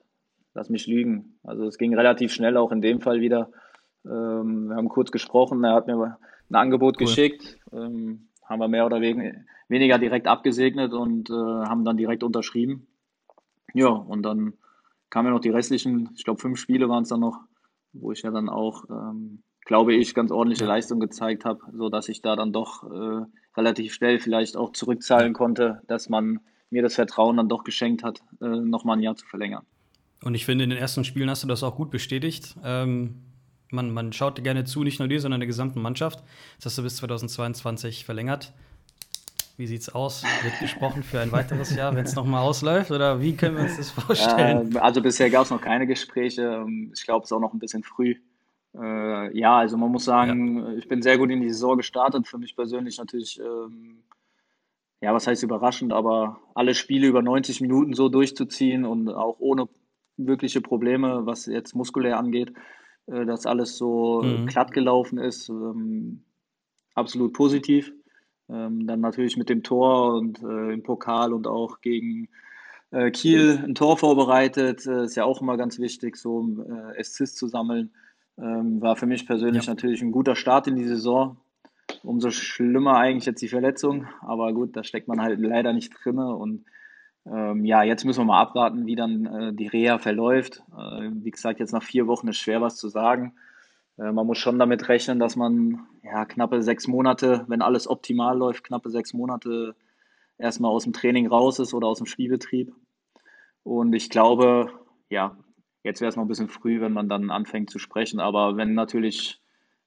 Lass mich lügen. Also es ging relativ schnell auch in dem Fall wieder. Ähm, wir haben kurz gesprochen, er hat mir ein Angebot cool. geschickt, ähm, haben wir mehr oder weniger direkt abgesegnet und äh, haben dann direkt unterschrieben. Ja, und dann kamen ja noch die restlichen, ich glaube fünf Spiele waren es dann noch, wo ich ja dann auch, ähm, glaube ich, ganz ordentliche Leistung gezeigt habe, sodass ich da dann doch äh, relativ schnell vielleicht auch zurückzahlen konnte, dass man mir das Vertrauen dann doch geschenkt hat, äh, nochmal ein Jahr zu verlängern. Und ich finde, in den ersten Spielen hast du das auch gut bestätigt. Ähm, man, man schaut gerne zu, nicht nur dir, sondern der gesamten Mannschaft. Das hast du bis 2022 verlängert. Wie sieht's aus? Wird gesprochen für ein weiteres Jahr, wenn es nochmal ausläuft? Oder wie können wir uns das vorstellen? Äh, also bisher gab es noch keine Gespräche. Ähm, ich glaube, es ist auch noch ein bisschen früh. Äh, ja, also man muss sagen, ja. ich bin sehr gut in die Saison gestartet. Für mich persönlich natürlich ähm, ja, was heißt überraschend, aber alle Spiele über 90 Minuten so durchzuziehen und auch ohne wirkliche Probleme, was jetzt muskulär angeht, äh, dass alles so mhm. glatt gelaufen ist, ähm, absolut positiv. Ähm, dann natürlich mit dem Tor und äh, im Pokal und auch gegen äh, Kiel ein Tor vorbereitet, äh, ist ja auch immer ganz wichtig, so äh, Assists zu sammeln. Ähm, war für mich persönlich ja. natürlich ein guter Start in die Saison. Umso schlimmer eigentlich jetzt die Verletzung. Aber gut, da steckt man halt leider nicht drin. Und ähm, ja, jetzt müssen wir mal abwarten, wie dann äh, die Reha verläuft. Äh, wie gesagt, jetzt nach vier Wochen ist schwer was zu sagen. Äh, man muss schon damit rechnen, dass man ja knappe sechs Monate, wenn alles optimal läuft, knappe sechs Monate erstmal aus dem Training raus ist oder aus dem Spielbetrieb. Und ich glaube, ja, jetzt wäre es noch ein bisschen früh, wenn man dann anfängt zu sprechen. Aber wenn natürlich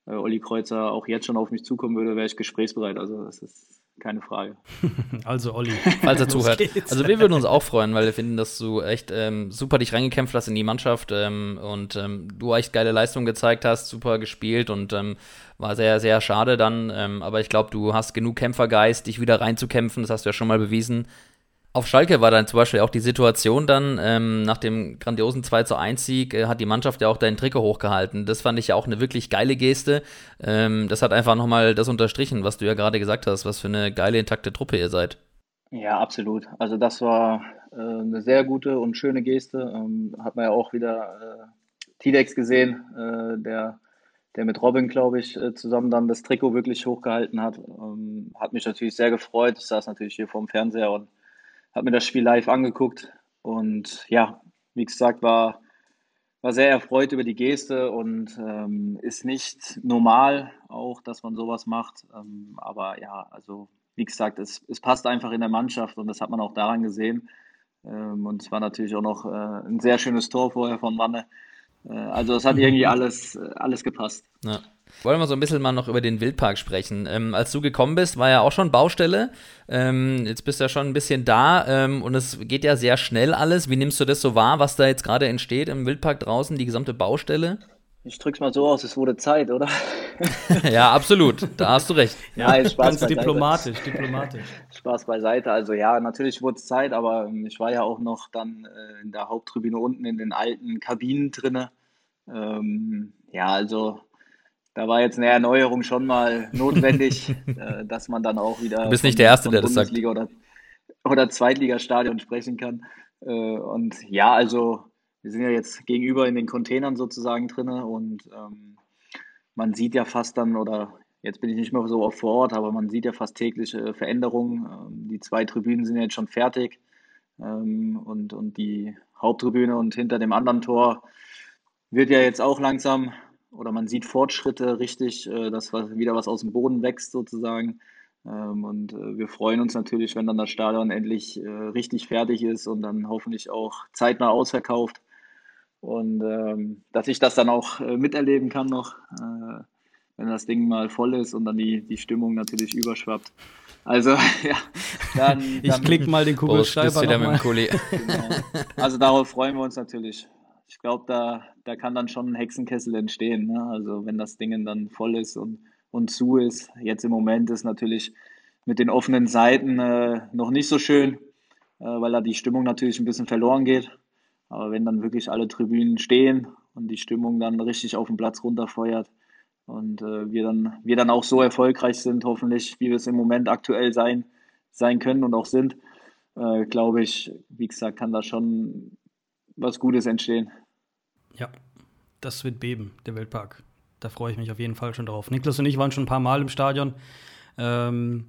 äh, Olli Kreuzer auch jetzt schon auf mich zukommen würde, wäre ich gesprächsbereit. Also das ist keine Frage. Also Olli. Falls er zuhört. Also wir würden uns auch freuen, weil wir finden, dass du echt ähm, super dich reingekämpft hast in die Mannschaft ähm, und ähm, du echt geile Leistung gezeigt hast, super gespielt und ähm, war sehr, sehr schade dann. Ähm, aber ich glaube, du hast genug Kämpfergeist, dich wieder reinzukämpfen. Das hast du ja schon mal bewiesen. Auf Schalke war dann zum Beispiel auch die Situation dann, ähm, nach dem grandiosen 2 zu 1 Sieg, äh, hat die Mannschaft ja auch deinen Trikot hochgehalten. Das fand ich ja auch eine wirklich geile Geste. Ähm, das hat einfach nochmal das unterstrichen, was du ja gerade gesagt hast, was für eine geile, intakte Truppe ihr seid. Ja, absolut. Also das war äh, eine sehr gute und schöne Geste. Ähm, hat man ja auch wieder äh, Tidex gesehen, äh, der, der mit Robin, glaube ich, äh, zusammen dann das Trikot wirklich hochgehalten hat. Ähm, hat mich natürlich sehr gefreut. Ich saß natürlich hier vorm Fernseher und habe mir das Spiel live angeguckt und ja, wie gesagt, war, war sehr erfreut über die Geste und ähm, ist nicht normal auch, dass man sowas macht. Ähm, aber ja, also wie gesagt, es, es passt einfach in der Mannschaft und das hat man auch daran gesehen. Ähm, und es war natürlich auch noch äh, ein sehr schönes Tor vorher von Wanne. Äh, also es hat irgendwie alles, äh, alles gepasst. Ja. Wollen wir so ein bisschen mal noch über den Wildpark sprechen. Ähm, als du gekommen bist, war ja auch schon Baustelle. Ähm, jetzt bist du ja schon ein bisschen da ähm, und es geht ja sehr schnell alles. Wie nimmst du das so wahr, was da jetzt gerade entsteht im Wildpark draußen, die gesamte Baustelle? Ich drück's mal so aus, es wurde Zeit, oder? ja, absolut. Da hast du recht. Ja, Nein, Spaß ganz beiseite. diplomatisch, diplomatisch. Spaß beiseite. Also ja, natürlich wurde es Zeit, aber ähm, ich war ja auch noch dann äh, in der Haupttribüne unten in den alten Kabinen drinne. Ähm, ja, also da war jetzt eine Erneuerung schon mal notwendig, äh, dass man dann auch wieder. Du bist nicht der Erste, der das sagt. Oder, oder Zweitligastadion sprechen kann. Äh, und ja, also wir sind ja jetzt gegenüber in den Containern sozusagen drin und ähm, man sieht ja fast dann, oder jetzt bin ich nicht mehr so oft vor Ort, aber man sieht ja fast täglich äh, Veränderungen. Ähm, die zwei Tribünen sind ja jetzt schon fertig ähm, und, und die Haupttribüne und hinter dem anderen Tor wird ja jetzt auch langsam oder man sieht Fortschritte richtig, äh, dass wieder was aus dem Boden wächst sozusagen. Ähm, und äh, wir freuen uns natürlich, wenn dann das Stadion endlich äh, richtig fertig ist und dann hoffentlich auch zeitnah ausverkauft. Und ähm, dass ich das dann auch miterleben kann noch, wenn das Ding mal voll ist und dann die, die Stimmung natürlich überschwappt. Also, ja. Dann, dann ich klicke mal den Kugelschreiber wieder mit dem Kuli. Genau. Also darauf freuen wir uns natürlich. Ich glaube, da, da kann dann schon ein Hexenkessel entstehen. Ne? Also wenn das Ding dann voll ist und, und zu ist. Jetzt im Moment ist natürlich mit den offenen Seiten äh, noch nicht so schön, äh, weil da die Stimmung natürlich ein bisschen verloren geht. Aber wenn dann wirklich alle Tribünen stehen und die Stimmung dann richtig auf den Platz runterfeuert und äh, wir, dann, wir dann auch so erfolgreich sind, hoffentlich, wie wir es im Moment aktuell sein, sein können und auch sind, äh, glaube ich, wie gesagt, kann da schon was Gutes entstehen. Ja, das wird beben, der Weltpark. Da freue ich mich auf jeden Fall schon drauf. Niklas und ich waren schon ein paar Mal im Stadion. Ähm,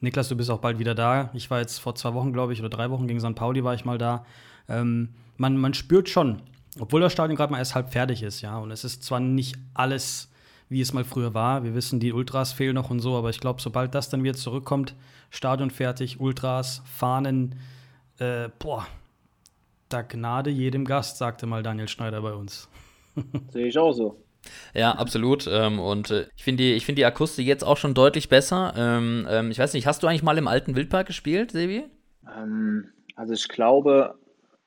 Niklas, du bist auch bald wieder da. Ich war jetzt vor zwei Wochen, glaube ich, oder drei Wochen gegen St. Pauli war ich mal da. Ähm, man, man spürt schon, obwohl das Stadion gerade mal erst halb fertig ist, ja, und es ist zwar nicht alles, wie es mal früher war, wir wissen, die Ultras fehlen noch und so, aber ich glaube, sobald das dann wieder zurückkommt, Stadion fertig, Ultras, Fahnen, äh, boah, da Gnade jedem Gast, sagte mal Daniel Schneider bei uns. Sehe ich auch so. Ja, absolut. Ähm, und äh, ich finde die, find die Akustik jetzt auch schon deutlich besser. Ähm, ähm, ich weiß nicht, hast du eigentlich mal im alten Wildpark gespielt, Sebi? Ähm, also ich glaube,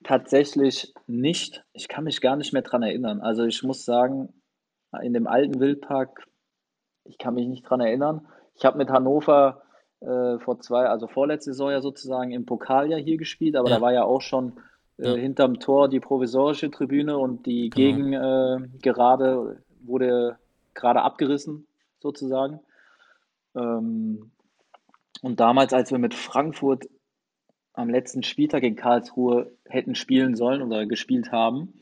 Tatsächlich nicht. Ich kann mich gar nicht mehr dran erinnern. Also ich muss sagen, in dem alten Wildpark, ich kann mich nicht dran erinnern. Ich habe mit Hannover äh, vor zwei, also vorletzte Saison ja sozusagen im Pokal ja hier gespielt, aber ja. da war ja auch schon äh, ja. hinterm Tor die provisorische Tribüne und die genau. Gegengerade äh, wurde gerade abgerissen sozusagen. Ähm, und damals, als wir mit Frankfurt am letzten Spieltag in Karlsruhe hätten spielen sollen oder gespielt haben.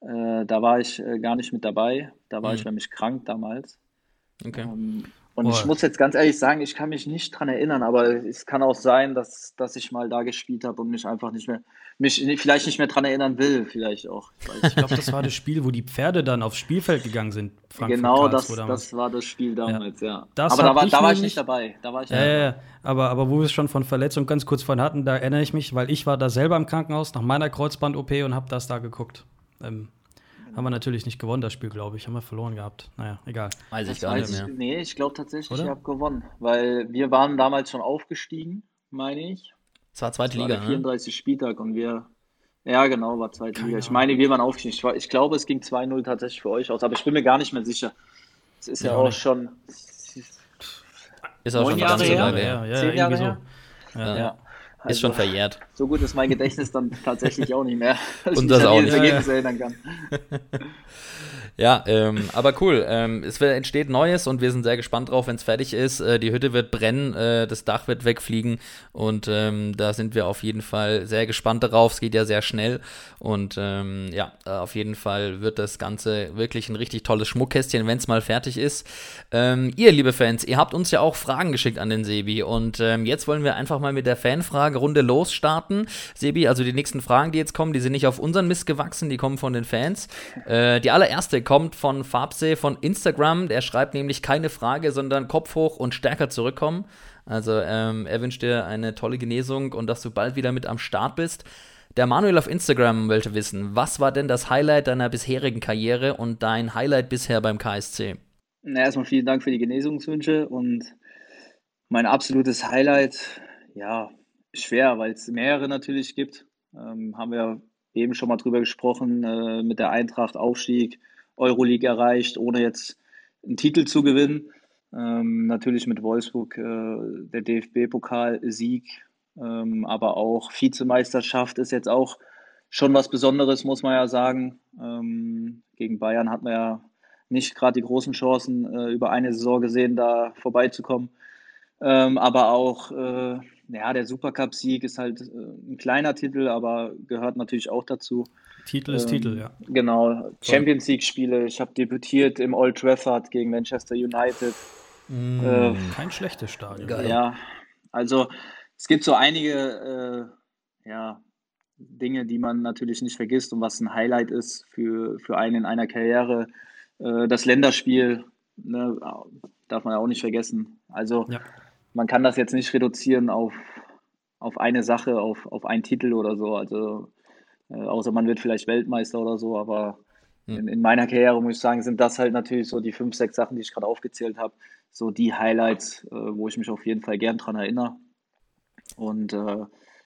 Äh, da war ich äh, gar nicht mit dabei. Da war mhm. ich nämlich krank damals. Okay. Ähm, und oh. ich muss jetzt ganz ehrlich sagen, ich kann mich nicht dran erinnern, aber es kann auch sein, dass, dass ich mal da gespielt habe und mich einfach nicht mehr, mich vielleicht nicht mehr dran erinnern will, vielleicht auch. Ich, ich glaube, das war das Spiel, wo die Pferde dann aufs Spielfeld gegangen sind. Frankfurt genau, das, das war das Spiel damals, ja. ja. aber da war, da war ich nicht dabei. Da war ich ja, ja, ja, aber, aber wo wir es schon von Verletzung ganz kurz von hatten, da erinnere ich mich, weil ich war da selber im Krankenhaus nach meiner Kreuzband-OP und habe das da geguckt. Ähm, haben wir natürlich nicht gewonnen, das Spiel, glaube ich. Haben wir verloren gehabt. Naja, egal. Weiß ich gar nicht mehr. Nee, ich glaube tatsächlich, Oder? ich habe gewonnen. Weil wir waren damals schon aufgestiegen, meine ich. Es war zweite das Liga, war der 34 ne? Spieltag und wir. Ja, genau, war zweite Keine Liga. Ich meine, wir waren aufgestiegen. Ich, war, ich glaube, es ging 2-0 tatsächlich für euch aus, aber ich bin mir gar nicht mehr sicher. Es ist ja, ja auch nicht. schon. Ist auch schon Jahre her. Lange her. Ja, Zehn Jahre her. Ja. ja. Also, ist schon verjährt. So gut ist mein Gedächtnis dann tatsächlich auch nicht mehr, dass Und ich das mich an jedes Ergebnis erinnern kann. Ja, ähm, aber cool. Ähm, es entsteht Neues und wir sind sehr gespannt drauf, wenn es fertig ist. Äh, die Hütte wird brennen, äh, das Dach wird wegfliegen und ähm, da sind wir auf jeden Fall sehr gespannt darauf. Es geht ja sehr schnell und ähm, ja, äh, auf jeden Fall wird das Ganze wirklich ein richtig tolles Schmuckkästchen, wenn es mal fertig ist. Ähm, ihr, liebe Fans, ihr habt uns ja auch Fragen geschickt an den Sebi und ähm, jetzt wollen wir einfach mal mit der Fanfragerunde losstarten. Sebi, also die nächsten Fragen, die jetzt kommen, die sind nicht auf unseren Mist gewachsen, die kommen von den Fans. Äh, die allererste kommt von Farbsee von Instagram. Der schreibt nämlich keine Frage, sondern Kopf hoch und stärker zurückkommen. Also ähm, er wünscht dir eine tolle Genesung und dass du bald wieder mit am Start bist. Der Manuel auf Instagram wollte wissen, was war denn das Highlight deiner bisherigen Karriere und dein Highlight bisher beim KSC? Na, erstmal vielen Dank für die Genesungswünsche und mein absolutes Highlight, ja, schwer, weil es mehrere natürlich gibt. Ähm, haben wir eben schon mal drüber gesprochen, äh, mit der Eintracht Aufstieg, Euroleague erreicht, ohne jetzt einen Titel zu gewinnen. Ähm, natürlich mit Wolfsburg äh, der DFB-Pokalsieg, ähm, aber auch Vizemeisterschaft ist jetzt auch schon was Besonderes, muss man ja sagen. Ähm, gegen Bayern hat man ja nicht gerade die großen Chancen äh, über eine Saison gesehen, da vorbeizukommen. Ähm, aber auch äh, ja, der Supercup-Sieg ist halt äh, ein kleiner Titel, aber gehört natürlich auch dazu. Titel ist ähm, Titel, ja. Genau, Champions League-Spiele. Ich habe debütiert im Old Trafford gegen Manchester United. Mm, äh, kein schlechtes Stadion. Geil. Ja, also es gibt so einige äh, ja, Dinge, die man natürlich nicht vergisst und was ein Highlight ist für, für einen in einer Karriere. Äh, das Länderspiel ne, darf man ja auch nicht vergessen. Also ja man kann das jetzt nicht reduzieren auf, auf eine Sache, auf, auf einen Titel oder so. Also äh, außer man wird vielleicht Weltmeister oder so, aber hm. in, in, meiner Karriere muss ich sagen, sind das halt natürlich so die fünf, sechs Sachen, die ich gerade aufgezählt habe, so die Highlights, äh, wo ich mich auf jeden Fall gern dran erinnere. Und äh,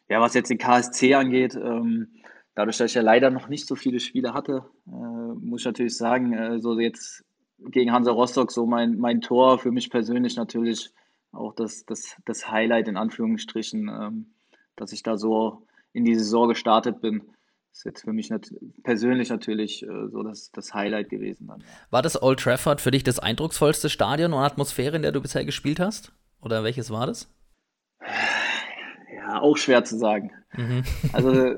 ja, was jetzt den KSC angeht, ähm, dadurch, dass ich ja leider noch nicht so viele Spiele hatte, äh, muss ich natürlich sagen, äh, so jetzt gegen Hansa Rostock so mein, mein Tor für mich persönlich natürlich auch das, das, das Highlight in Anführungsstrichen, ähm, dass ich da so in die Saison gestartet bin. Das ist jetzt für mich nat persönlich natürlich äh, so das, das Highlight gewesen. Dann. War das Old Trafford für dich das eindrucksvollste Stadion und Atmosphäre, in der du bisher gespielt hast? Oder welches war das? Ja, auch schwer zu sagen. Mhm. Also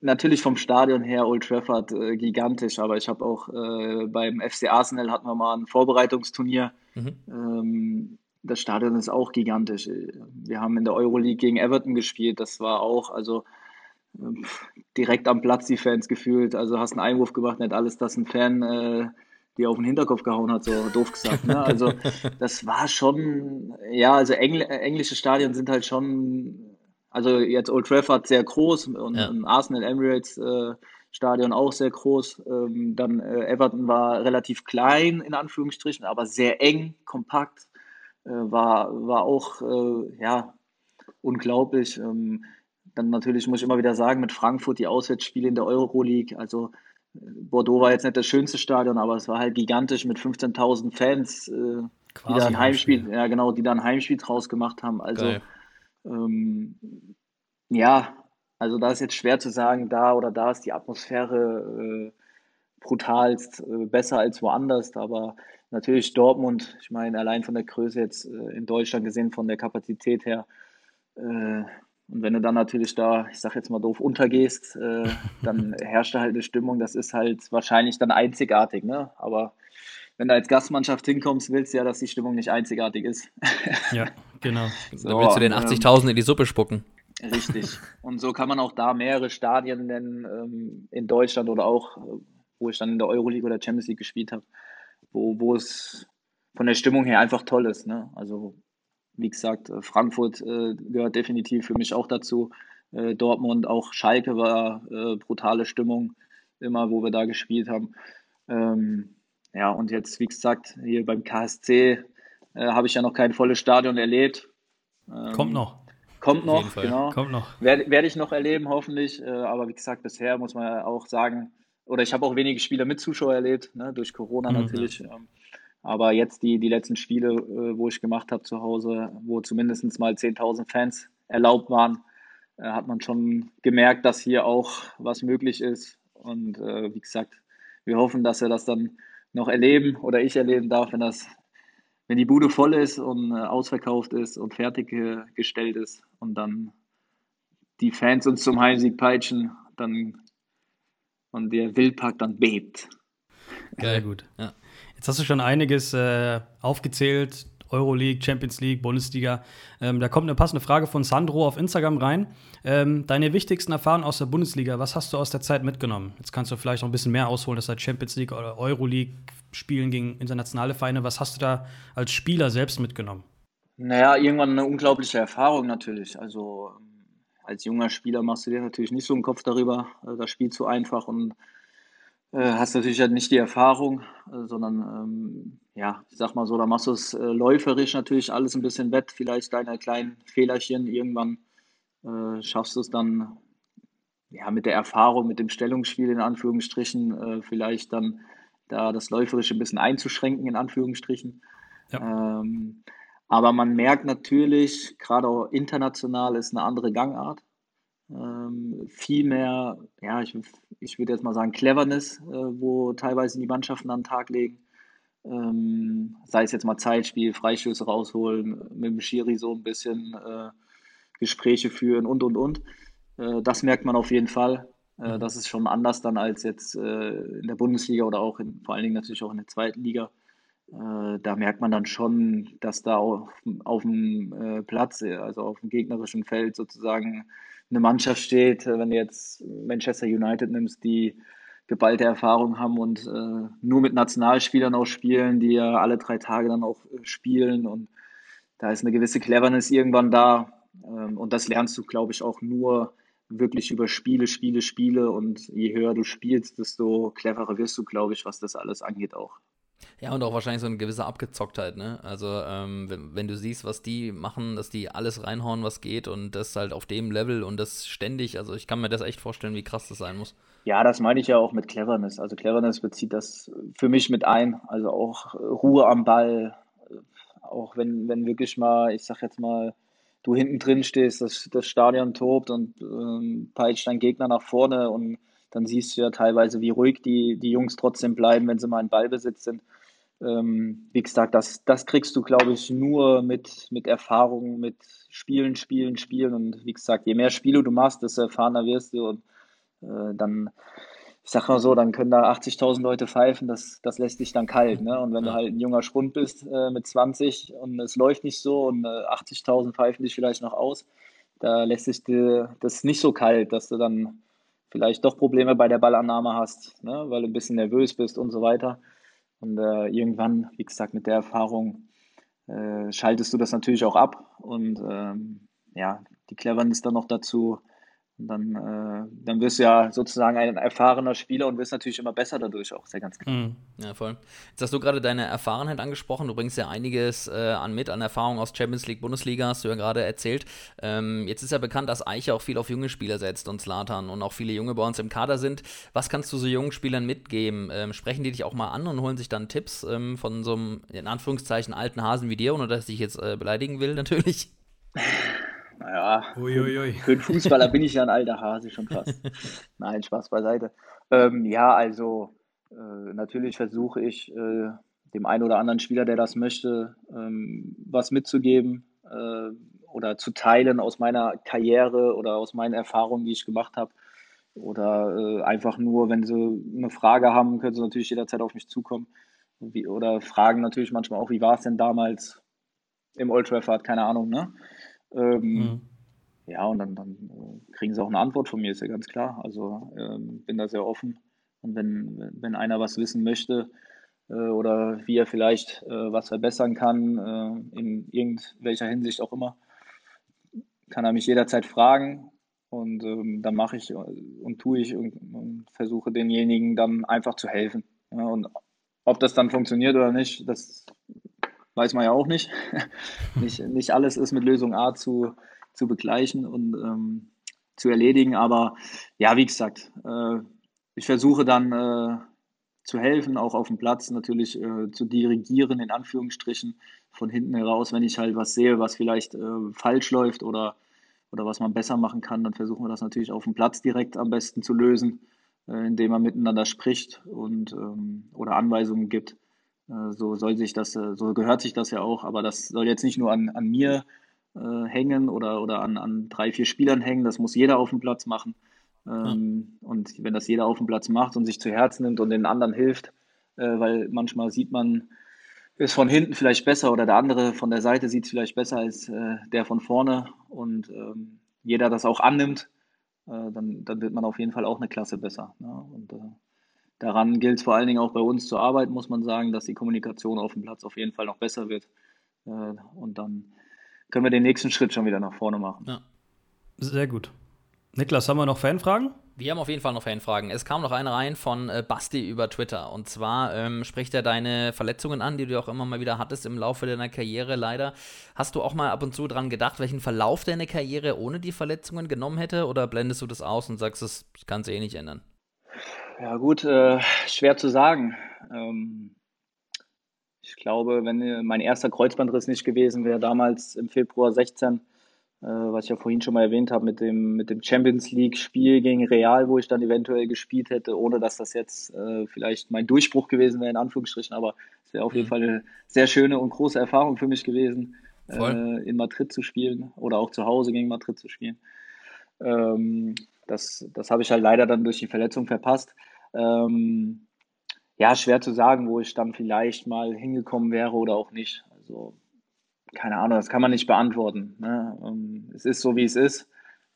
natürlich vom Stadion her Old Trafford äh, gigantisch, aber ich habe auch äh, beim FC Arsenal hatten wir mal ein Vorbereitungsturnier. Mhm. Ähm, das Stadion ist auch gigantisch. Wir haben in der Euroleague gegen Everton gespielt. Das war auch, also äh, direkt am Platz die Fans gefühlt. Also hast einen Einwurf gemacht, nicht alles, dass ein Fan äh, dir auf den Hinterkopf gehauen hat, so doof gesagt. Ne? Also das war schon, ja, also Engl englische Stadien sind halt schon also jetzt Old Trafford sehr groß und ja. Arsenal Emirates äh, Stadion auch sehr groß. Ähm, dann äh, Everton war relativ klein in Anführungsstrichen, aber sehr eng, kompakt. Äh, war, war auch äh, ja unglaublich. Ähm, dann natürlich muss ich immer wieder sagen, mit Frankfurt die Auswärtsspiele in der Euroleague. Also äh, Bordeaux war jetzt nicht das schönste Stadion, aber es war halt gigantisch mit 15.000 Fans, äh, die da ein Heimspiel, ja genau, die da ein Heimspiel draus gemacht haben. Also. Ähm, ja, also da ist jetzt schwer zu sagen, da oder da ist die Atmosphäre äh, brutalst äh, besser als woanders, aber natürlich Dortmund, ich meine, allein von der Größe jetzt äh, in Deutschland gesehen, von der Kapazität her, äh, und wenn du dann natürlich da, ich sag jetzt mal doof, untergehst, äh, dann herrscht da halt eine Stimmung, das ist halt wahrscheinlich dann einzigartig, ne? Aber wenn du als Gastmannschaft hinkommst, willst du ja, dass die Stimmung nicht einzigartig ist. ja, genau. So, dann willst du den 80.000 ähm, in die Suppe spucken. Richtig. Und so kann man auch da mehrere Stadien nennen ähm, in Deutschland oder auch, äh, wo ich dann in der Euroleague oder Champions League gespielt habe, wo, wo es von der Stimmung her einfach toll ist. Ne? Also, wie gesagt, äh, Frankfurt äh, gehört definitiv für mich auch dazu. Äh, Dortmund, auch Schalke war äh, brutale Stimmung, immer wo wir da gespielt haben. Ähm, ja, und jetzt, wie gesagt, hier beim KSC äh, habe ich ja noch kein volles Stadion erlebt. Ähm, kommt noch. Kommt noch, genau. Kommt noch. Werde, werde ich noch erleben, hoffentlich. Äh, aber wie gesagt, bisher muss man ja auch sagen, oder ich habe auch wenige Spiele mit Zuschauer erlebt, ne, durch Corona mhm. natürlich. Ähm, aber jetzt die, die letzten Spiele, äh, wo ich gemacht habe zu Hause, wo zumindest mal 10.000 Fans erlaubt waren, äh, hat man schon gemerkt, dass hier auch was möglich ist. Und äh, wie gesagt, wir hoffen, dass wir das dann noch erleben oder ich erleben darf, wenn das, wenn die Bude voll ist und äh, ausverkauft ist und fertiggestellt ist und dann die Fans uns zum Heimsieg peitschen, dann und der Wildpark dann bebt. Sehr gut. Ja. Jetzt hast du schon einiges äh, aufgezählt, Euroleague, Champions League, Bundesliga. Ähm, da kommt eine passende Frage von Sandro auf Instagram rein. Ähm, deine wichtigsten Erfahrungen aus der Bundesliga, was hast du aus der Zeit mitgenommen? Jetzt kannst du vielleicht noch ein bisschen mehr ausholen, das heißt Champions League oder Euroleague, Spielen gegen internationale Vereine. Was hast du da als Spieler selbst mitgenommen? Naja, irgendwann eine unglaubliche Erfahrung natürlich. Also ähm, als junger Spieler machst du dir natürlich nicht so einen Kopf darüber, äh, das Spiel zu einfach und hast natürlich halt nicht die Erfahrung, äh, sondern ähm, ja, ich sag mal so, da machst du es äh, läuferisch natürlich alles ein bisschen wett, vielleicht deine kleinen Fehlerchen, irgendwann äh, schaffst du es dann ja, mit der Erfahrung, mit dem Stellungsspiel in Anführungsstrichen, äh, vielleicht dann da das Läuferische ein bisschen einzuschränken, in Anführungsstrichen. Ja. Ähm, aber man merkt natürlich, gerade auch international ist eine andere Gangart. Ähm, viel mehr, ja, ich, ich würde jetzt mal sagen, Cleverness, äh, wo teilweise die Mannschaften an den Tag legen. Ähm, sei es jetzt mal Zeitspiel, Freistöße rausholen, mit dem Schiri so ein bisschen äh, Gespräche führen und und und. Äh, das merkt man auf jeden Fall. Äh, mhm. Das ist schon anders dann als jetzt äh, in der Bundesliga oder auch in, vor allen Dingen natürlich auch in der zweiten Liga. Äh, da merkt man dann schon, dass da auf, auf dem äh, Platz, also auf dem gegnerischen Feld sozusagen eine Mannschaft steht. Äh, wenn du jetzt Manchester United nimmst, die geballte Erfahrung haben und äh, nur mit Nationalspielern auch spielen, die ja alle drei Tage dann auch spielen und da ist eine gewisse Cleverness irgendwann da ähm, und das lernst du, glaube ich, auch nur wirklich über Spiele, Spiele, Spiele und je höher du spielst, desto cleverer wirst du, glaube ich, was das alles angeht auch. Ja, und auch wahrscheinlich so eine gewisse Abgezocktheit, ne? Also, ähm, wenn, wenn, du siehst, was die machen, dass die alles reinhauen, was geht und das halt auf dem Level und das ständig, also ich kann mir das echt vorstellen, wie krass das sein muss. Ja, das meine ich ja auch mit Cleverness. Also Cleverness bezieht das für mich mit ein. Also auch Ruhe am Ball, auch wenn, wenn wirklich mal, ich sag jetzt mal, du hinten drin stehst, das, das Stadion tobt und ähm, peitscht dein Gegner nach vorne und dann siehst du ja teilweise, wie ruhig die, die Jungs trotzdem bleiben, wenn sie mal in Ballbesitz sind. Ähm, wie gesagt, das, das kriegst du, glaube ich, nur mit, mit Erfahrung, mit Spielen, Spielen, Spielen. Und wie gesagt, je mehr Spiele du machst, desto erfahrener wirst du. Und äh, dann, ich sag mal so, dann können da 80.000 Leute pfeifen, das, das lässt dich dann kalt. Ne? Und wenn ja. du halt ein junger Schrund bist äh, mit 20 und es läuft nicht so und äh, 80.000 pfeifen dich vielleicht noch aus, da lässt sich dir das nicht so kalt, dass du dann vielleicht doch Probleme bei der Ballannahme hast, ne? weil du ein bisschen nervös bist und so weiter. Und äh, irgendwann, wie gesagt, mit der Erfahrung äh, schaltest du das natürlich auch ab. Und ähm, ja, die Cleverness dann noch dazu, und dann, äh, dann wirst du ja sozusagen ein erfahrener Spieler und wirst natürlich immer besser dadurch auch, sehr ganz klar. Mhm. Ja, voll. Jetzt hast du gerade deine Erfahrenheit angesprochen. Du bringst ja einiges äh, an mit, an Erfahrung aus Champions League, Bundesliga, hast du ja gerade erzählt. Ähm, jetzt ist ja bekannt, dass Eiche auch viel auf junge Spieler setzt und Slatan und auch viele Junge bei uns im Kader sind. Was kannst du so jungen Spielern mitgeben? Ähm, sprechen die dich auch mal an und holen sich dann Tipps ähm, von so einem, in Anführungszeichen, alten Hasen wie dir, ohne dass ich dich jetzt äh, beleidigen will, natürlich? Naja, Uiuiui. für einen Fußballer bin ich ja ein alter Hase schon fast. Nein, Spaß beiseite. Ähm, ja, also äh, natürlich versuche ich äh, dem einen oder anderen Spieler, der das möchte, ähm, was mitzugeben äh, oder zu teilen aus meiner Karriere oder aus meinen Erfahrungen, die ich gemacht habe. Oder äh, einfach nur, wenn sie eine Frage haben, können sie natürlich jederzeit auf mich zukommen. Wie, oder fragen natürlich manchmal auch, wie war es denn damals im Old Trafford, keine Ahnung, ne? Ähm, mhm. Ja, und dann, dann, äh, kriegen sie auch eine Antwort von mir, ist ja ganz klar. Also ähm, bin da sehr offen. Und wenn, wenn einer was wissen möchte äh, oder wie er vielleicht äh, was verbessern kann, äh, in irgendwelcher Hinsicht auch immer, kann er mich jederzeit fragen. Und ähm, dann mache ich und tue ich und, und, versuche denjenigen dann einfach zu helfen. Ja, und ob das dann funktioniert oder nicht, das weiß man ja auch nicht. nicht, nicht alles ist mit Lösung A zu, zu begleichen und ähm, zu erledigen. Aber ja, wie gesagt, äh, ich versuche dann äh, zu helfen, auch auf dem Platz natürlich äh, zu dirigieren, in Anführungsstrichen, von hinten heraus, wenn ich halt was sehe, was vielleicht äh, falsch läuft oder, oder was man besser machen kann, dann versuchen wir das natürlich auf dem Platz direkt am besten zu lösen, äh, indem man miteinander spricht und ähm, oder Anweisungen gibt. Äh, so soll sich das, äh, so gehört sich das ja auch, aber das soll jetzt nicht nur an, an mir äh, hängen oder, oder an, an drei, vier Spielern hängen, das muss jeder auf dem Platz machen. Ähm, ja. Und wenn das jeder auf dem Platz macht und sich zu Herzen nimmt und den anderen hilft, äh, weil manchmal sieht man es von hinten vielleicht besser oder der andere von der Seite sieht es vielleicht besser als äh, der von vorne und ähm, jeder das auch annimmt, äh, dann, dann wird man auf jeden Fall auch eine Klasse besser. Ne? Und daran gilt es vor allen Dingen auch bei uns zu arbeiten, muss man sagen, dass die Kommunikation auf dem Platz auf jeden Fall noch besser wird. Äh, und dann können wir den nächsten Schritt schon wieder nach vorne machen. Ja. Sehr gut. Niklas, haben wir noch Fanfragen? Wir haben auf jeden Fall noch Fanfragen. Es kam noch eine rein von äh, Basti über Twitter. Und zwar ähm, spricht er deine Verletzungen an, die du auch immer mal wieder hattest im Laufe deiner Karriere, leider. Hast du auch mal ab und zu dran gedacht, welchen Verlauf deine Karriere ohne die Verletzungen genommen hätte? Oder blendest du das aus und sagst, das kann sich eh nicht ändern? Ja, gut, äh, schwer zu sagen. Ähm, ich glaube, wenn mein erster Kreuzbandriss nicht gewesen wäre, damals im Februar 16, äh, was ich ja vorhin schon mal erwähnt habe, mit dem, mit dem Champions League-Spiel gegen Real, wo ich dann eventuell gespielt hätte, ohne dass das jetzt äh, vielleicht mein Durchbruch gewesen wäre, in Anführungsstrichen, aber es wäre auf jeden mhm. Fall eine sehr schöne und große Erfahrung für mich gewesen, äh, in Madrid zu spielen oder auch zu Hause gegen Madrid zu spielen. Ähm, das das habe ich halt leider dann durch die Verletzung verpasst. Ähm, ja, schwer zu sagen, wo ich dann vielleicht mal hingekommen wäre oder auch nicht. Also keine Ahnung, das kann man nicht beantworten. Ne? Ähm, es ist so, wie es ist.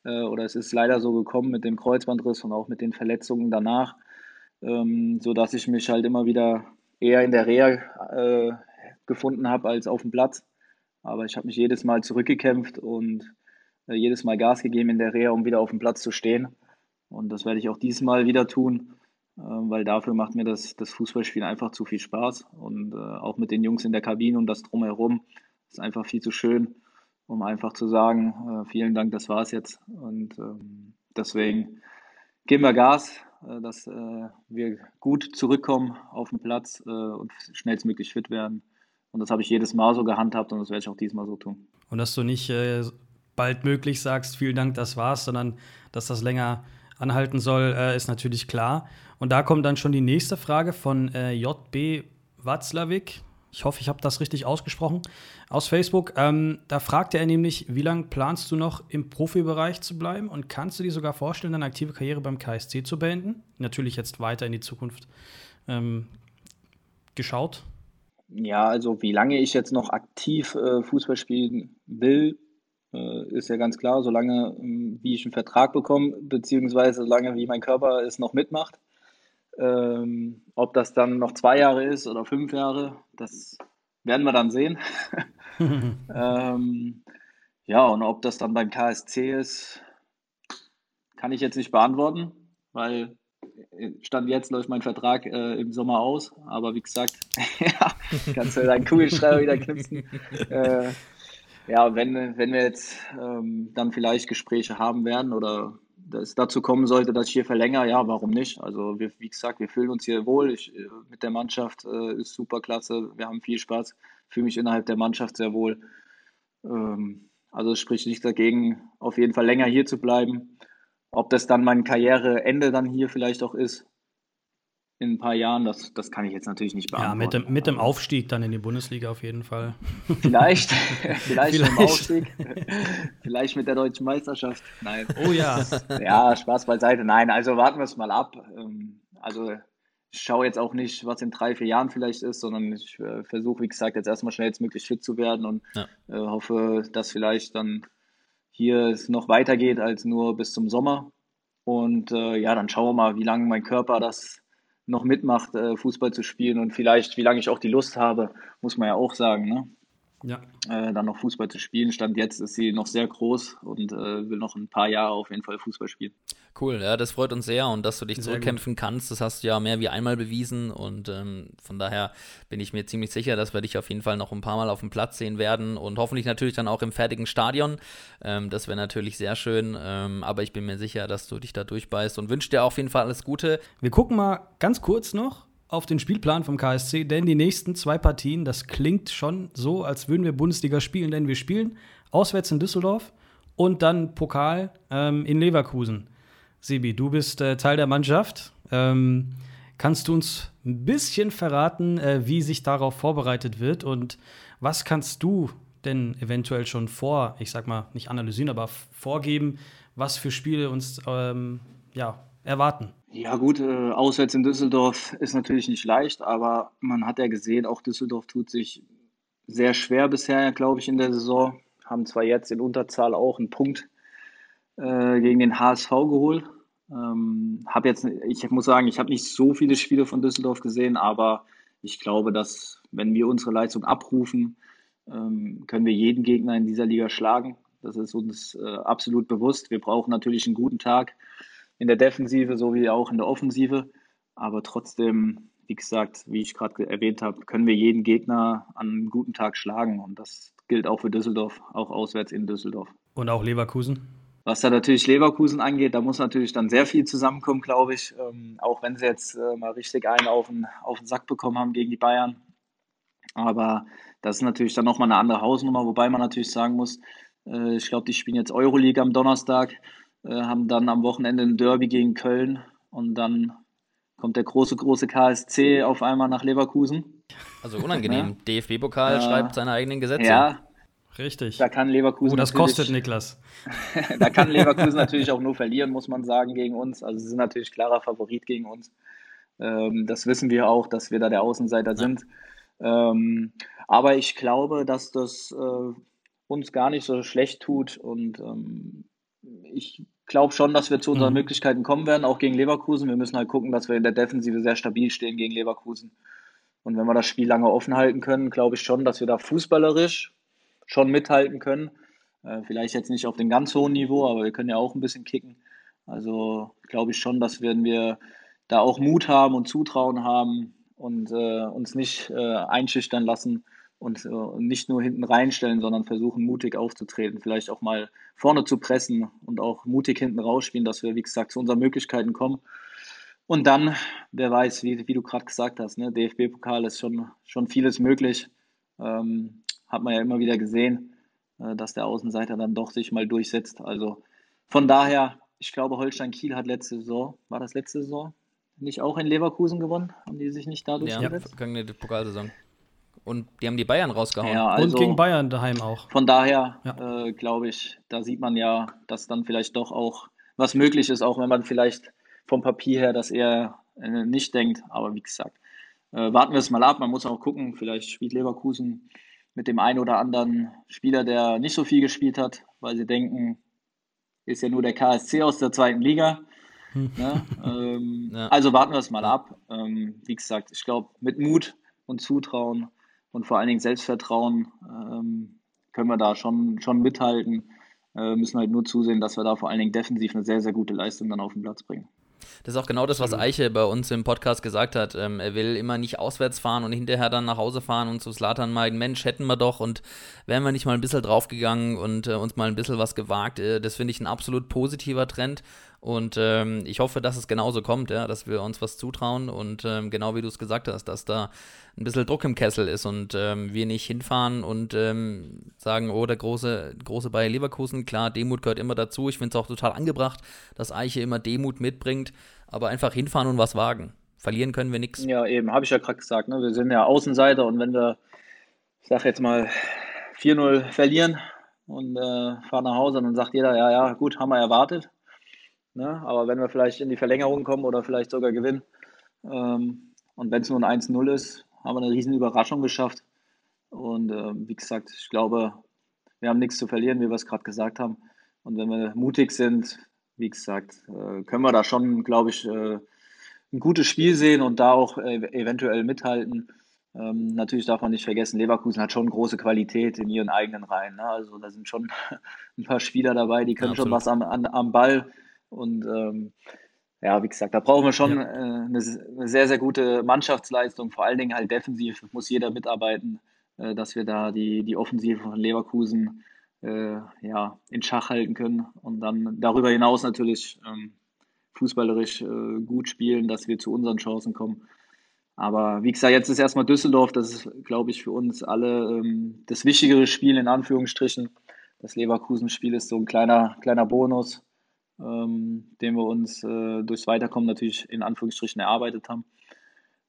Äh, oder es ist leider so gekommen mit dem Kreuzbandriss und auch mit den Verletzungen danach, ähm, sodass ich mich halt immer wieder eher in der Reha äh, gefunden habe als auf dem Platz. Aber ich habe mich jedes Mal zurückgekämpft und jedes Mal Gas gegeben in der Reha, um wieder auf dem Platz zu stehen. Und das werde ich auch diesmal wieder tun, weil dafür macht mir das, das Fußballspielen einfach zu viel Spaß. Und auch mit den Jungs in der Kabine und das drumherum ist einfach viel zu schön, um einfach zu sagen, äh, vielen Dank, das war's jetzt. Und ähm, deswegen geben wir Gas, äh, dass äh, wir gut zurückkommen auf den Platz äh, und schnellstmöglich fit werden. Und das habe ich jedes Mal so gehandhabt und das werde ich auch diesmal so tun. Und dass du nicht äh, bald möglich sagst, vielen Dank, das war's, sondern dass das länger anhalten soll, äh, ist natürlich klar. Und da kommt dann schon die nächste Frage von JB Watzlawick. Ich hoffe, ich habe das richtig ausgesprochen. Aus Facebook. Ähm, da fragte er nämlich, wie lange planst du noch im Profibereich zu bleiben und kannst du dir sogar vorstellen, deine aktive Karriere beim KSC zu beenden? Natürlich jetzt weiter in die Zukunft ähm, geschaut. Ja, also wie lange ich jetzt noch aktiv äh, Fußball spielen will, äh, ist ja ganz klar, solange äh, wie ich einen Vertrag bekomme, beziehungsweise solange wie mein Körper es noch mitmacht. Ähm, ob das dann noch zwei Jahre ist oder fünf Jahre, das werden wir dann sehen. ähm, ja, und ob das dann beim KSC ist, kann ich jetzt nicht beantworten, weil äh, Stand jetzt läuft mein Vertrag äh, im Sommer aus. Aber wie gesagt, ja, kannst du deinen Kugelschreiber wieder knipsen. Äh, ja, wenn, wenn wir jetzt ähm, dann vielleicht Gespräche haben werden oder es dazu kommen sollte, dass ich hier verlängere, ja, warum nicht? Also wir, wie gesagt, wir fühlen uns hier wohl. Ich, äh, mit der Mannschaft äh, ist super klasse. Wir haben viel Spaß. Fühle mich innerhalb der Mannschaft sehr wohl. Ähm, also es spricht nichts dagegen, auf jeden Fall länger hier zu bleiben. Ob das dann mein Karriereende dann hier vielleicht auch ist, in ein paar Jahren, das, das kann ich jetzt natürlich nicht beantworten. Ja, mit dem, mit dem Aufstieg dann in die Bundesliga auf jeden Fall. Vielleicht, vielleicht, vielleicht. mit dem Aufstieg, vielleicht mit der deutschen Meisterschaft. Nein. Oh ja. Ja, Spaß beiseite. Nein, also warten wir es mal ab. Ähm, also ich schaue jetzt auch nicht, was in drei, vier Jahren vielleicht ist, sondern ich äh, versuche, wie gesagt, jetzt erstmal schnellstmöglich fit zu werden und ja. äh, hoffe, dass vielleicht dann hier es noch weitergeht als nur bis zum Sommer. Und äh, ja, dann schauen wir mal, wie lange mein Körper das noch mitmacht, äh, Fußball zu spielen und vielleicht, wie lange ich auch die Lust habe, muss man ja auch sagen. Ne? ja. äh, dann noch Fußball zu spielen. Stand jetzt ist sie noch sehr groß und äh, will noch ein paar Jahre auf jeden Fall Fußball spielen. Cool, ja, das freut uns sehr und dass du dich sehr zurückkämpfen gut. kannst, das hast du ja mehr wie einmal bewiesen und ähm, von daher bin ich mir ziemlich sicher, dass wir dich auf jeden Fall noch ein paar Mal auf dem Platz sehen werden und hoffentlich natürlich dann auch im fertigen Stadion. Ähm, das wäre natürlich sehr schön, ähm, aber ich bin mir sicher, dass du dich da durchbeißt und wünsche dir auf jeden Fall alles Gute. Wir gucken mal ganz kurz noch auf den Spielplan vom KSC, denn die nächsten zwei Partien, das klingt schon so, als würden wir Bundesliga spielen, denn wir spielen auswärts in Düsseldorf und dann Pokal ähm, in Leverkusen. Sebi, du bist äh, Teil der Mannschaft. Ähm, kannst du uns ein bisschen verraten, äh, wie sich darauf vorbereitet wird und was kannst du denn eventuell schon vor, ich sag mal, nicht analysieren, aber vorgeben, was für Spiele uns ähm, ja, erwarten? Ja gut, äh, auswärts in Düsseldorf ist natürlich nicht leicht, aber man hat ja gesehen, auch Düsseldorf tut sich sehr schwer bisher, glaube ich, in der Saison. Haben zwar jetzt in Unterzahl auch einen Punkt äh, gegen den HSV geholt. Ähm, hab jetzt, ich muss sagen, ich habe nicht so viele Spiele von Düsseldorf gesehen, aber ich glaube, dass wenn wir unsere Leistung abrufen, ähm, können wir jeden Gegner in dieser Liga schlagen. Das ist uns äh, absolut bewusst. Wir brauchen natürlich einen guten Tag in der Defensive sowie auch in der Offensive. Aber trotzdem, wie gesagt, wie ich gerade erwähnt habe, können wir jeden Gegner an einem guten Tag schlagen. Und das gilt auch für Düsseldorf, auch auswärts in Düsseldorf. Und auch Leverkusen? Was da natürlich Leverkusen angeht, da muss natürlich dann sehr viel zusammenkommen, glaube ich. Ähm, auch wenn sie jetzt äh, mal richtig einen auf den, auf den Sack bekommen haben gegen die Bayern. Aber das ist natürlich dann nochmal eine andere Hausnummer, wobei man natürlich sagen muss, äh, ich glaube, die spielen jetzt Euroleague am Donnerstag, äh, haben dann am Wochenende ein Derby gegen Köln und dann kommt der große, große KSC auf einmal nach Leverkusen. Also unangenehm. DFB-Pokal schreibt seine eigenen Gesetze. Ja, Richtig. Da kann Leverkusen. Oh, das kostet Niklas. da kann Leverkusen natürlich auch nur verlieren, muss man sagen, gegen uns. Also sie sind natürlich klarer Favorit gegen uns. Ähm, das wissen wir auch, dass wir da der Außenseiter ja. sind. Ähm, aber ich glaube, dass das äh, uns gar nicht so schlecht tut und ähm, ich glaube schon, dass wir zu unseren mhm. Möglichkeiten kommen werden, auch gegen Leverkusen. Wir müssen halt gucken, dass wir in der Defensive sehr stabil stehen gegen Leverkusen. Und wenn wir das Spiel lange offen halten können, glaube ich schon, dass wir da fußballerisch schon mithalten können. Äh, vielleicht jetzt nicht auf dem ganz hohen Niveau, aber wir können ja auch ein bisschen kicken. Also glaube ich schon, dass werden wir da auch Mut haben und Zutrauen haben und äh, uns nicht äh, einschüchtern lassen und äh, nicht nur hinten reinstellen, sondern versuchen mutig aufzutreten, vielleicht auch mal vorne zu pressen und auch mutig hinten rausspielen, dass wir, wie gesagt, zu unseren Möglichkeiten kommen. Und dann, wer weiß, wie, wie du gerade gesagt hast, ne, DFB-Pokal ist schon, schon vieles möglich. Ähm, hat man ja immer wieder gesehen, äh, dass der Außenseiter dann doch sich mal durchsetzt. Also von daher, ich glaube, Holstein Kiel hat letzte Saison, war das letzte Saison, nicht auch in Leverkusen gewonnen? Haben die sich nicht dadurch ja, Ja, vergangene Pokalsaison. Und die haben die Bayern rausgehauen. Ja, also, und gegen Bayern daheim auch. Von daher ja. äh, glaube ich, da sieht man ja, dass dann vielleicht doch auch was möglich ist, auch wenn man vielleicht vom Papier her das eher äh, nicht denkt. Aber wie gesagt, äh, warten wir es mal ab. Man muss auch gucken, vielleicht spielt Leverkusen mit dem einen oder anderen Spieler, der nicht so viel gespielt hat, weil sie denken, ist ja nur der KSC aus der zweiten Liga. Hm. Ne? Ähm, ja. Also warten wir es mal ab. Ähm, wie gesagt, ich glaube, mit Mut und Zutrauen und vor allen Dingen Selbstvertrauen ähm, können wir da schon, schon mithalten. Äh, müssen halt nur zusehen, dass wir da vor allen Dingen defensiv eine sehr, sehr gute Leistung dann auf den Platz bringen. Das ist auch genau das, was Eiche bei uns im Podcast gesagt hat. Ähm, er will immer nicht auswärts fahren und hinterher dann nach Hause fahren und zu Slatan meinen, Mensch, hätten wir doch und wären wir nicht mal ein bisschen draufgegangen und äh, uns mal ein bisschen was gewagt. Äh, das finde ich ein absolut positiver Trend und ähm, ich hoffe, dass es genauso kommt, ja, dass wir uns was zutrauen und ähm, genau wie du es gesagt hast, dass da ein bisschen Druck im Kessel ist und ähm, wir nicht hinfahren und ähm, sagen, oh, der große, große Bayer Leverkusen, klar, Demut gehört immer dazu. Ich finde es auch total angebracht, dass Eiche immer Demut mitbringt, aber einfach hinfahren und was wagen. Verlieren können wir nichts. Ja, eben, habe ich ja gerade gesagt, ne? wir sind ja Außenseiter und wenn wir, ich sage jetzt mal, 4-0 verlieren und äh, fahren nach Hause, dann sagt jeder, ja, ja, gut, haben wir erwartet Ne? Aber wenn wir vielleicht in die Verlängerung kommen oder vielleicht sogar gewinnen ähm, und wenn es nur ein 1-0 ist, haben wir eine riesen Überraschung geschafft. Und äh, wie gesagt, ich glaube, wir haben nichts zu verlieren, wie wir es gerade gesagt haben. Und wenn wir mutig sind, wie gesagt, äh, können wir da schon, glaube ich, äh, ein gutes Spiel sehen und da auch äh, eventuell mithalten. Ähm, natürlich darf man nicht vergessen, Leverkusen hat schon große Qualität in ihren eigenen Reihen. Ne? Also da sind schon ein paar Spieler dabei, die können ja, schon was am, an, am Ball. Und ähm, ja, wie gesagt, da brauchen wir schon ja. äh, eine, eine, sehr, sehr gute Mannschaftsleistung. Vor allen Dingen halt defensiv muss jeder mitarbeiten, äh, dass wir da die, die Offensive von Leverkusen äh, ja, in Schach halten können und dann darüber hinaus natürlich ähm, fußballerisch äh, gut spielen, dass wir zu unseren Chancen kommen. Aber wie gesagt, jetzt ist erstmal Düsseldorf, das ist, glaube ich, für uns alle ähm, das wichtigere Spiel in Anführungsstrichen. Das Leverkusen-Spiel ist so ein kleiner, kleiner Bonus ähm, den wir uns äh, durchs Weiterkommen natürlich in Anführungsstrichen erarbeitet haben.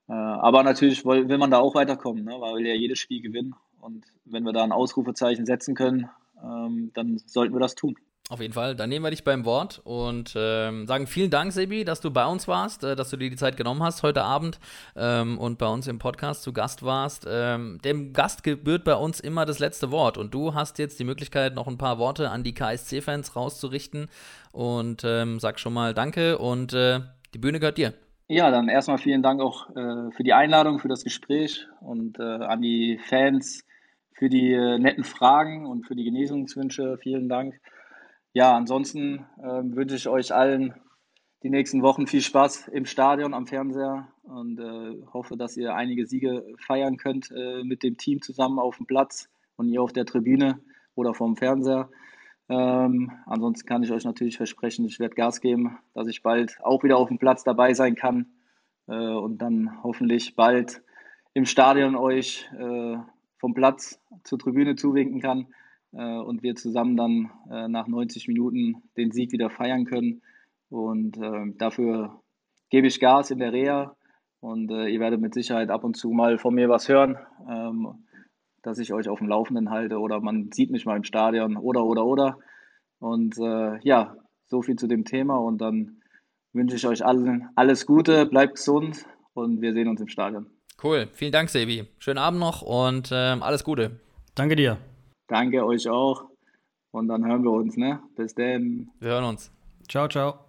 Äh, aber natürlich will, will, man da auch weiterkommen, ne? weil wir ja jedes Spiel gewinnen. Und wenn wir da ein Ausrufezeichen setzen können, ähm, dann sollten wir das tun. Auf jeden Fall, dann nehmen wir dich beim Wort und ähm, sagen vielen Dank, Sebi, dass du bei uns warst, äh, dass du dir die Zeit genommen hast heute Abend ähm, und bei uns im Podcast zu Gast warst. Ähm, dem Gast gebührt bei uns immer das letzte Wort und du hast jetzt die Möglichkeit, noch ein paar Worte an die KSC-Fans rauszurichten und ähm, sag schon mal Danke und äh, die Bühne gehört dir. Ja, dann erstmal vielen Dank auch äh, für die Einladung, für das Gespräch und äh, an die Fans für die äh, netten Fragen und für die Genesungswünsche. Vielen Dank. Ja, ansonsten äh, wünsche ich euch allen die nächsten Wochen viel Spaß im Stadion, am Fernseher und äh, hoffe, dass ihr einige Siege feiern könnt äh, mit dem Team zusammen auf dem Platz und ihr auf der Tribüne oder vom Fernseher. Ähm, ansonsten kann ich euch natürlich versprechen, ich werde Gas geben, dass ich bald auch wieder auf dem Platz dabei sein kann äh, und dann hoffentlich bald im Stadion euch äh, vom Platz zur Tribüne zuwinken kann und wir zusammen dann äh, nach 90 Minuten den Sieg wieder feiern können. Und äh, dafür gebe ich Gas in der Reha und äh, ihr werdet mit Sicherheit ab und zu mal von mir was hören, ähm, dass ich euch auf dem Laufenden halte oder man sieht mich mal im Stadion oder oder oder. Und äh, ja, so viel zu dem Thema und dann wünsche ich euch allen alles Gute, bleibt gesund und wir sehen uns im Stadion. Cool, vielen Dank, Sebi. Schönen Abend noch und ähm, alles Gute. Danke dir. Danke euch auch und dann hören wir uns, ne? Bis dann. Wir hören uns. Ciao, ciao.